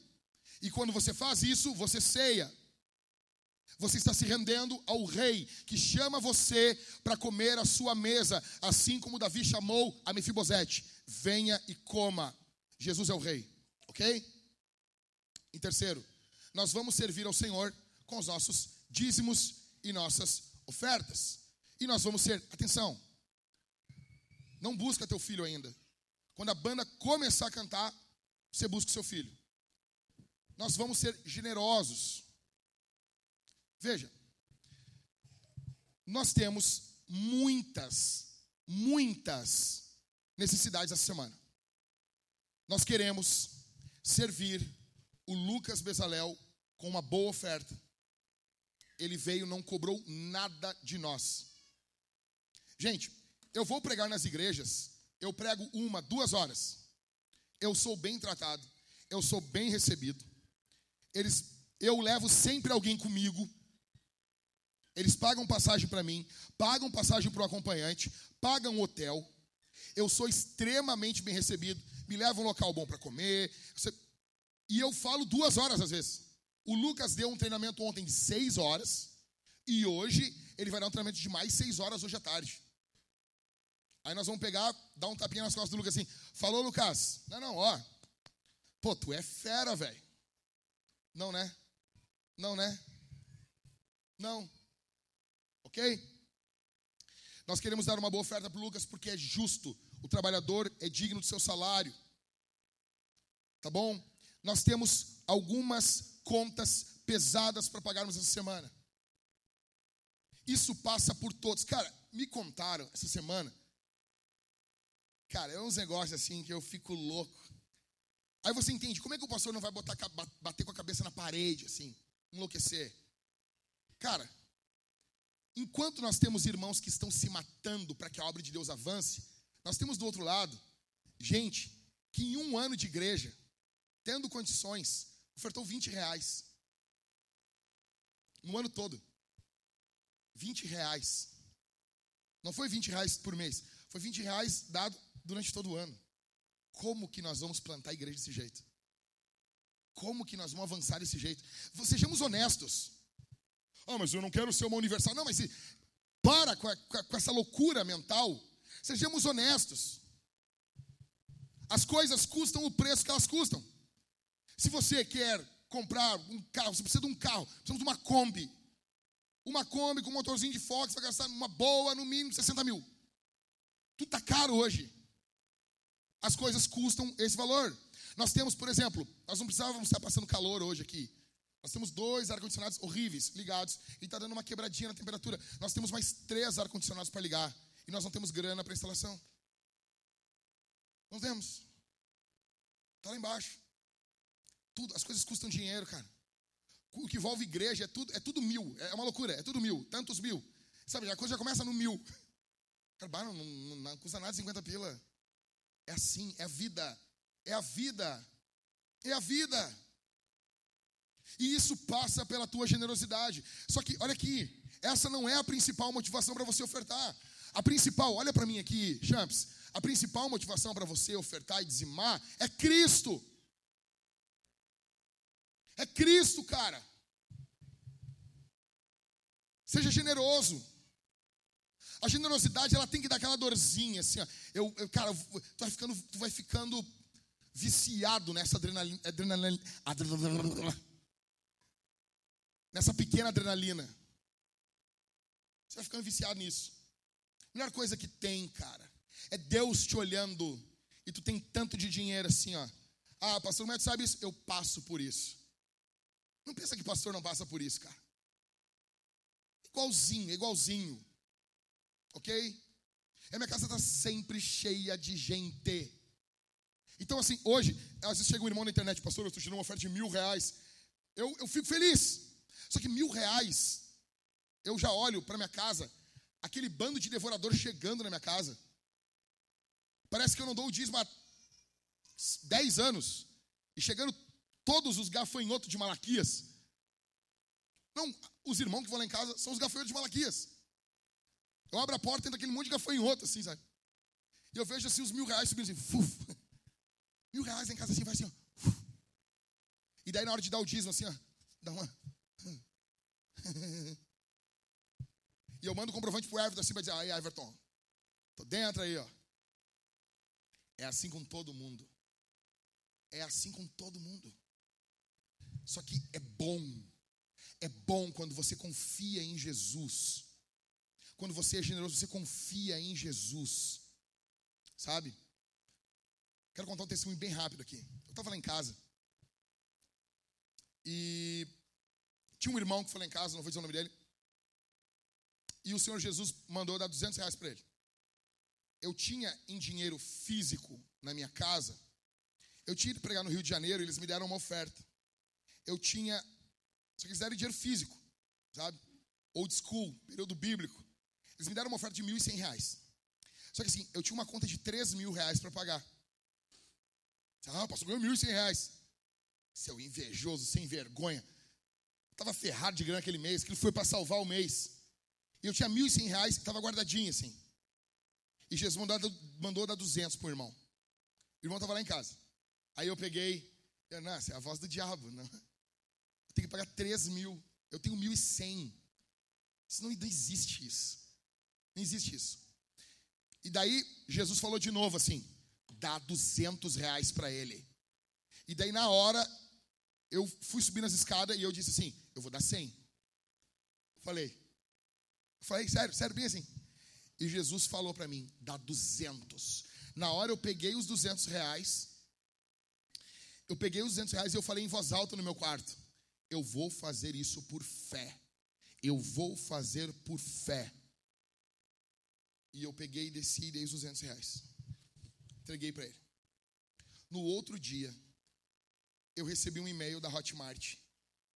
E quando você faz isso, você ceia. Você está se rendendo ao rei que chama você para comer a sua mesa, assim como Davi chamou a Mefibosete. Venha e coma. Jesus é o rei, ok? Em terceiro, nós vamos servir ao Senhor com os nossos dízimos e nossas ofertas. E nós vamos ser, atenção, não busca teu filho ainda. Quando a banda começar a cantar, você busca o seu filho. Nós vamos ser generosos. Veja, nós temos muitas, muitas necessidades essa semana. Nós queremos servir o Lucas Bezalel com uma boa oferta. Ele veio, não cobrou nada de nós. Gente, eu vou pregar nas igrejas, eu prego uma, duas horas. Eu sou bem tratado, eu sou bem recebido. Eles, eu levo sempre alguém comigo. Eles pagam passagem para mim, pagam passagem para o acompanhante, pagam hotel. Eu sou extremamente bem recebido. Me levam um local bom para comer. E eu falo duas horas às vezes. O Lucas deu um treinamento ontem de seis horas. E hoje ele vai dar um treinamento de mais seis horas hoje à tarde. Aí nós vamos pegar, dar um tapinha nas costas do Lucas assim. Falou, Lucas. Não, não, ó. Pô, tu é fera, velho. Não, né? Não, né? Não. Ok? Nós queremos dar uma boa oferta para o Lucas porque é justo. O trabalhador é digno do seu salário. Tá bom? Nós temos algumas contas pesadas para pagarmos essa semana. Isso passa por todos. Cara, me contaram essa semana. Cara, é uns negócios assim que eu fico louco. Aí você entende, como é que o pastor não vai botar, bater com a cabeça na parede, assim, enlouquecer? Cara, enquanto nós temos irmãos que estão se matando para que a obra de Deus avance, nós temos do outro lado gente que em um ano de igreja, tendo condições, ofertou 20 reais. No ano todo. 20 reais. Não foi 20 reais por mês, foi 20 reais dado durante todo o ano. Como que nós vamos plantar a igreja desse jeito? Como que nós vamos avançar desse jeito? Sejamos honestos. Ah, mas eu não quero ser uma universal. Não, mas para com, a, com essa loucura mental. Sejamos honestos. As coisas custam o preço que elas custam. Se você quer comprar um carro, você precisa de um carro, precisamos de uma Kombi. Uma Kombi com um motorzinho de Fox, vai gastar uma boa, no mínimo 60 mil. Tudo está caro hoje as coisas custam esse valor. Nós temos, por exemplo, nós não precisávamos estar passando calor hoje aqui. Nós temos dois ar-condicionados horríveis ligados e está dando uma quebradinha na temperatura. Nós temos mais três ar-condicionados para ligar e nós não temos grana para instalação. Não temos. Está lá embaixo. Tudo, as coisas custam dinheiro, cara. O que envolve igreja é tudo, é tudo mil. É uma loucura, é tudo mil, tantos mil. Sabe, a coisa já começa no mil. Cara, não, não, não custa nada 50 pila. É assim, é a vida. É a vida. É a vida. E isso passa pela tua generosidade. Só que, olha aqui, essa não é a principal motivação para você ofertar. A principal, olha para mim aqui, Champs. A principal motivação para você ofertar e dizimar é Cristo. É Cristo, cara. Seja generoso. A generosidade ela tem que dar aquela dorzinha assim, ó. Eu, eu cara, tu vai ficando, tu vai ficando viciado nessa adrenalina, adrenalina, adrenalina nessa pequena adrenalina. Você vai ficando viciado nisso. A melhor coisa que tem, cara, é Deus te olhando e tu tem tanto de dinheiro assim, ó. Ah, pastor, como é que sabe isso? Eu passo por isso. Não pensa que pastor não passa por isso, cara. Igualzinho, igualzinho. Ok? E a minha casa está sempre cheia de gente. Então, assim, hoje, às vezes chega um irmão na internet, pastor, eu estou tirando uma oferta de mil reais. Eu, eu fico feliz. Só que mil reais, eu já olho para minha casa, aquele bando de devorador chegando na minha casa. Parece que eu não dou o dízimo há 10 anos. E chegando todos os gafanhotos de Malaquias. Não, os irmãos que vão lá em casa são os gafanhotos de Malaquias. Eu abro a porta e entra aquele monte de gafanhoto, assim, sabe? E eu vejo assim os mil reais subindo assim, fuf. Mil reais em casa assim, vai assim, ó. E daí na hora de dar o dízimo, assim, ó, dá uma. E eu mando o comprovante pro Everton assim pra dizer, aí Everton, tô dentro aí, ó. É assim com todo mundo. É assim com todo mundo. Só que é bom. É bom quando você confia em Jesus. Quando você é generoso, você confia em Jesus. Sabe? Quero contar um testemunho bem rápido aqui. Eu estava lá em casa. E tinha um irmão que foi lá em casa, não vou dizer o nome dele. E o Senhor Jesus mandou dar 200 reais para ele. Eu tinha em dinheiro físico na minha casa. Eu tinha ido pregar no Rio de Janeiro e eles me deram uma oferta. Eu tinha, se quiserem, dinheiro físico, sabe? Old school, período bíblico. Eles me deram uma oferta de 1.100 reais. Só que assim, eu tinha uma conta de 3 mil reais para pagar. Ah, pastor, ganhou 1.100 reais. Seu invejoso, sem vergonha. Estava ferrado de grana aquele mês, que ele foi para salvar o mês. E eu tinha 1.100 reais, estava guardadinho assim. E Jesus mandou, mandou dar 200 para o irmão. O irmão estava lá em casa. Aí eu peguei, eu, não, essa é a voz do diabo. Não. Eu tenho que pagar 3 mil. Eu tenho 1.100. Isso não, não existe isso. Não existe isso. E daí Jesus falou de novo assim: dá 200 reais para ele. E daí na hora eu fui subir nas escadas e eu disse assim: eu vou dar 100. Falei, falei, sério, sério, bem assim. E Jesus falou para mim: dá 200. Na hora eu peguei os 200 reais. Eu peguei os 200 reais e eu falei em voz alta no meu quarto: eu vou fazer isso por fé. Eu vou fazer por fé. E eu peguei e desci e dei os 200 reais. Entreguei para ele. No outro dia, eu recebi um e-mail da Hotmart.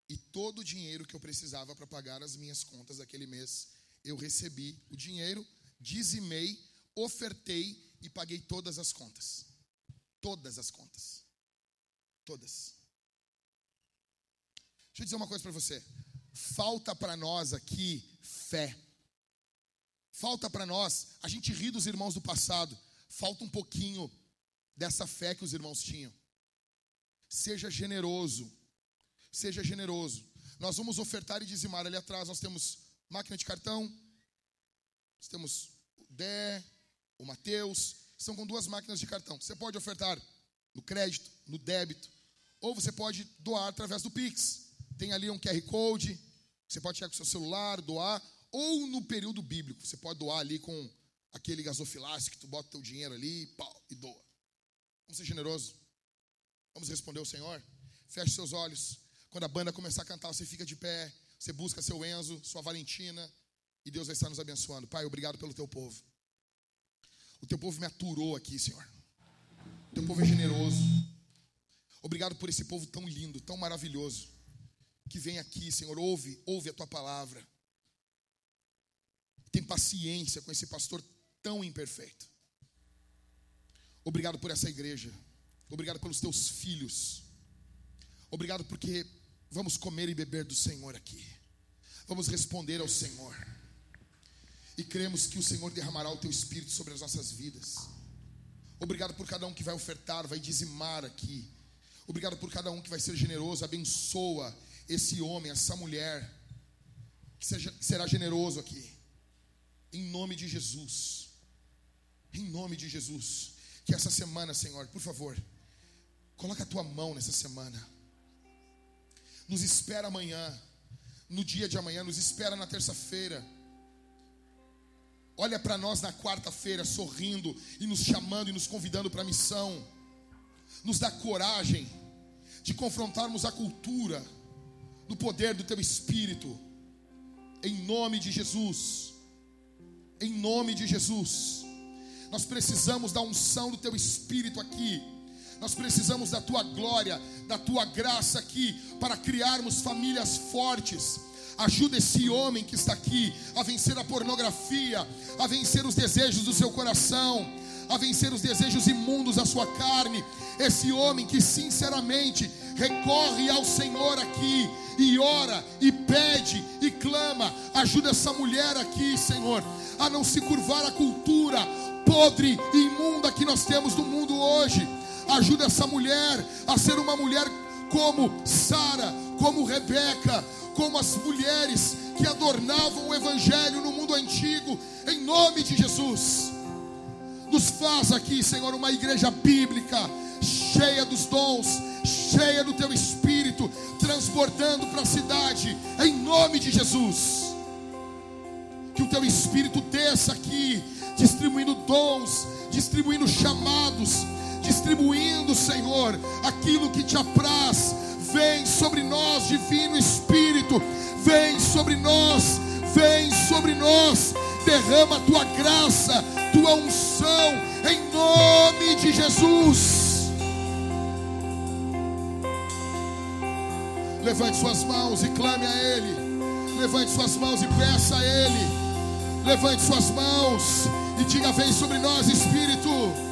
E todo o dinheiro que eu precisava para pagar as minhas contas daquele mês, eu recebi o dinheiro, dizimei, ofertei e paguei todas as contas. Todas as contas. Todas. Deixa eu dizer uma coisa para você. Falta para nós aqui fé. Falta para nós, a gente ri dos irmãos do passado, falta um pouquinho dessa fé que os irmãos tinham. Seja generoso, seja generoso. Nós vamos ofertar e dizimar. Ali atrás nós temos máquina de cartão, nós temos o Dé, o Mateus, são com duas máquinas de cartão. Você pode ofertar no crédito, no débito, ou você pode doar através do Pix. Tem ali um QR Code, você pode chegar com o seu celular, doar, ou no período bíblico, você pode doar ali com aquele gasofilácio que tu bota teu dinheiro ali pau, e doa. Vamos ser generosos. Vamos responder ao Senhor? Feche seus olhos. Quando a banda começar a cantar, você fica de pé, você busca seu Enzo, sua Valentina, e Deus vai estar nos abençoando. Pai, obrigado pelo teu povo. O teu povo me aturou aqui, Senhor. O teu povo é generoso. Obrigado por esse povo tão lindo, tão maravilhoso, que vem aqui, Senhor, ouve, ouve a tua palavra. Tem paciência com esse pastor tão imperfeito. Obrigado por essa igreja. Obrigado pelos teus filhos. Obrigado porque vamos comer e beber do Senhor aqui. Vamos responder ao Senhor. E cremos que o Senhor derramará o teu espírito sobre as nossas vidas. Obrigado por cada um que vai ofertar, vai dizimar aqui. Obrigado por cada um que vai ser generoso. Abençoa esse homem, essa mulher, que, seja, será generoso aqui. Em nome de Jesus. Em nome de Jesus. Que essa semana, Senhor, por favor, coloca a tua mão nessa semana. Nos espera amanhã, no dia de amanhã, nos espera na terça-feira. Olha para nós na quarta-feira, sorrindo e nos chamando e nos convidando para a missão. Nos dá coragem de confrontarmos a cultura no poder do teu espírito. Em nome de Jesus. Em nome de Jesus. Nós precisamos da unção do teu espírito aqui. Nós precisamos da tua glória, da tua graça aqui para criarmos famílias fortes. Ajuda esse homem que está aqui a vencer a pornografia, a vencer os desejos do seu coração, a vencer os desejos imundos da sua carne. Esse homem que sinceramente recorre ao Senhor aqui e ora e pede e clama, ajuda essa mulher aqui, Senhor, a não se curvar à cultura podre e imunda que nós temos no mundo hoje. Ajuda essa mulher a ser uma mulher como Sara, como Rebeca, como as mulheres que adornavam o evangelho no mundo antigo, em nome de Jesus. Nos faz aqui, Senhor, uma igreja bíblica, cheia dos dons, cheia do teu espírito, transbordando para a cidade, em nome de Jesus. Que o teu espírito desça aqui, distribuindo dons, distribuindo chamados, distribuindo, Senhor, aquilo que te apraz. Vem sobre nós, Divino Espírito, vem sobre nós, vem sobre nós, derrama a tua graça, tua unção, em nome de Jesus. Levante suas mãos e clame a Ele. Levante suas mãos e peça a Ele. Levante suas mãos e diga: Vem sobre nós, Espírito.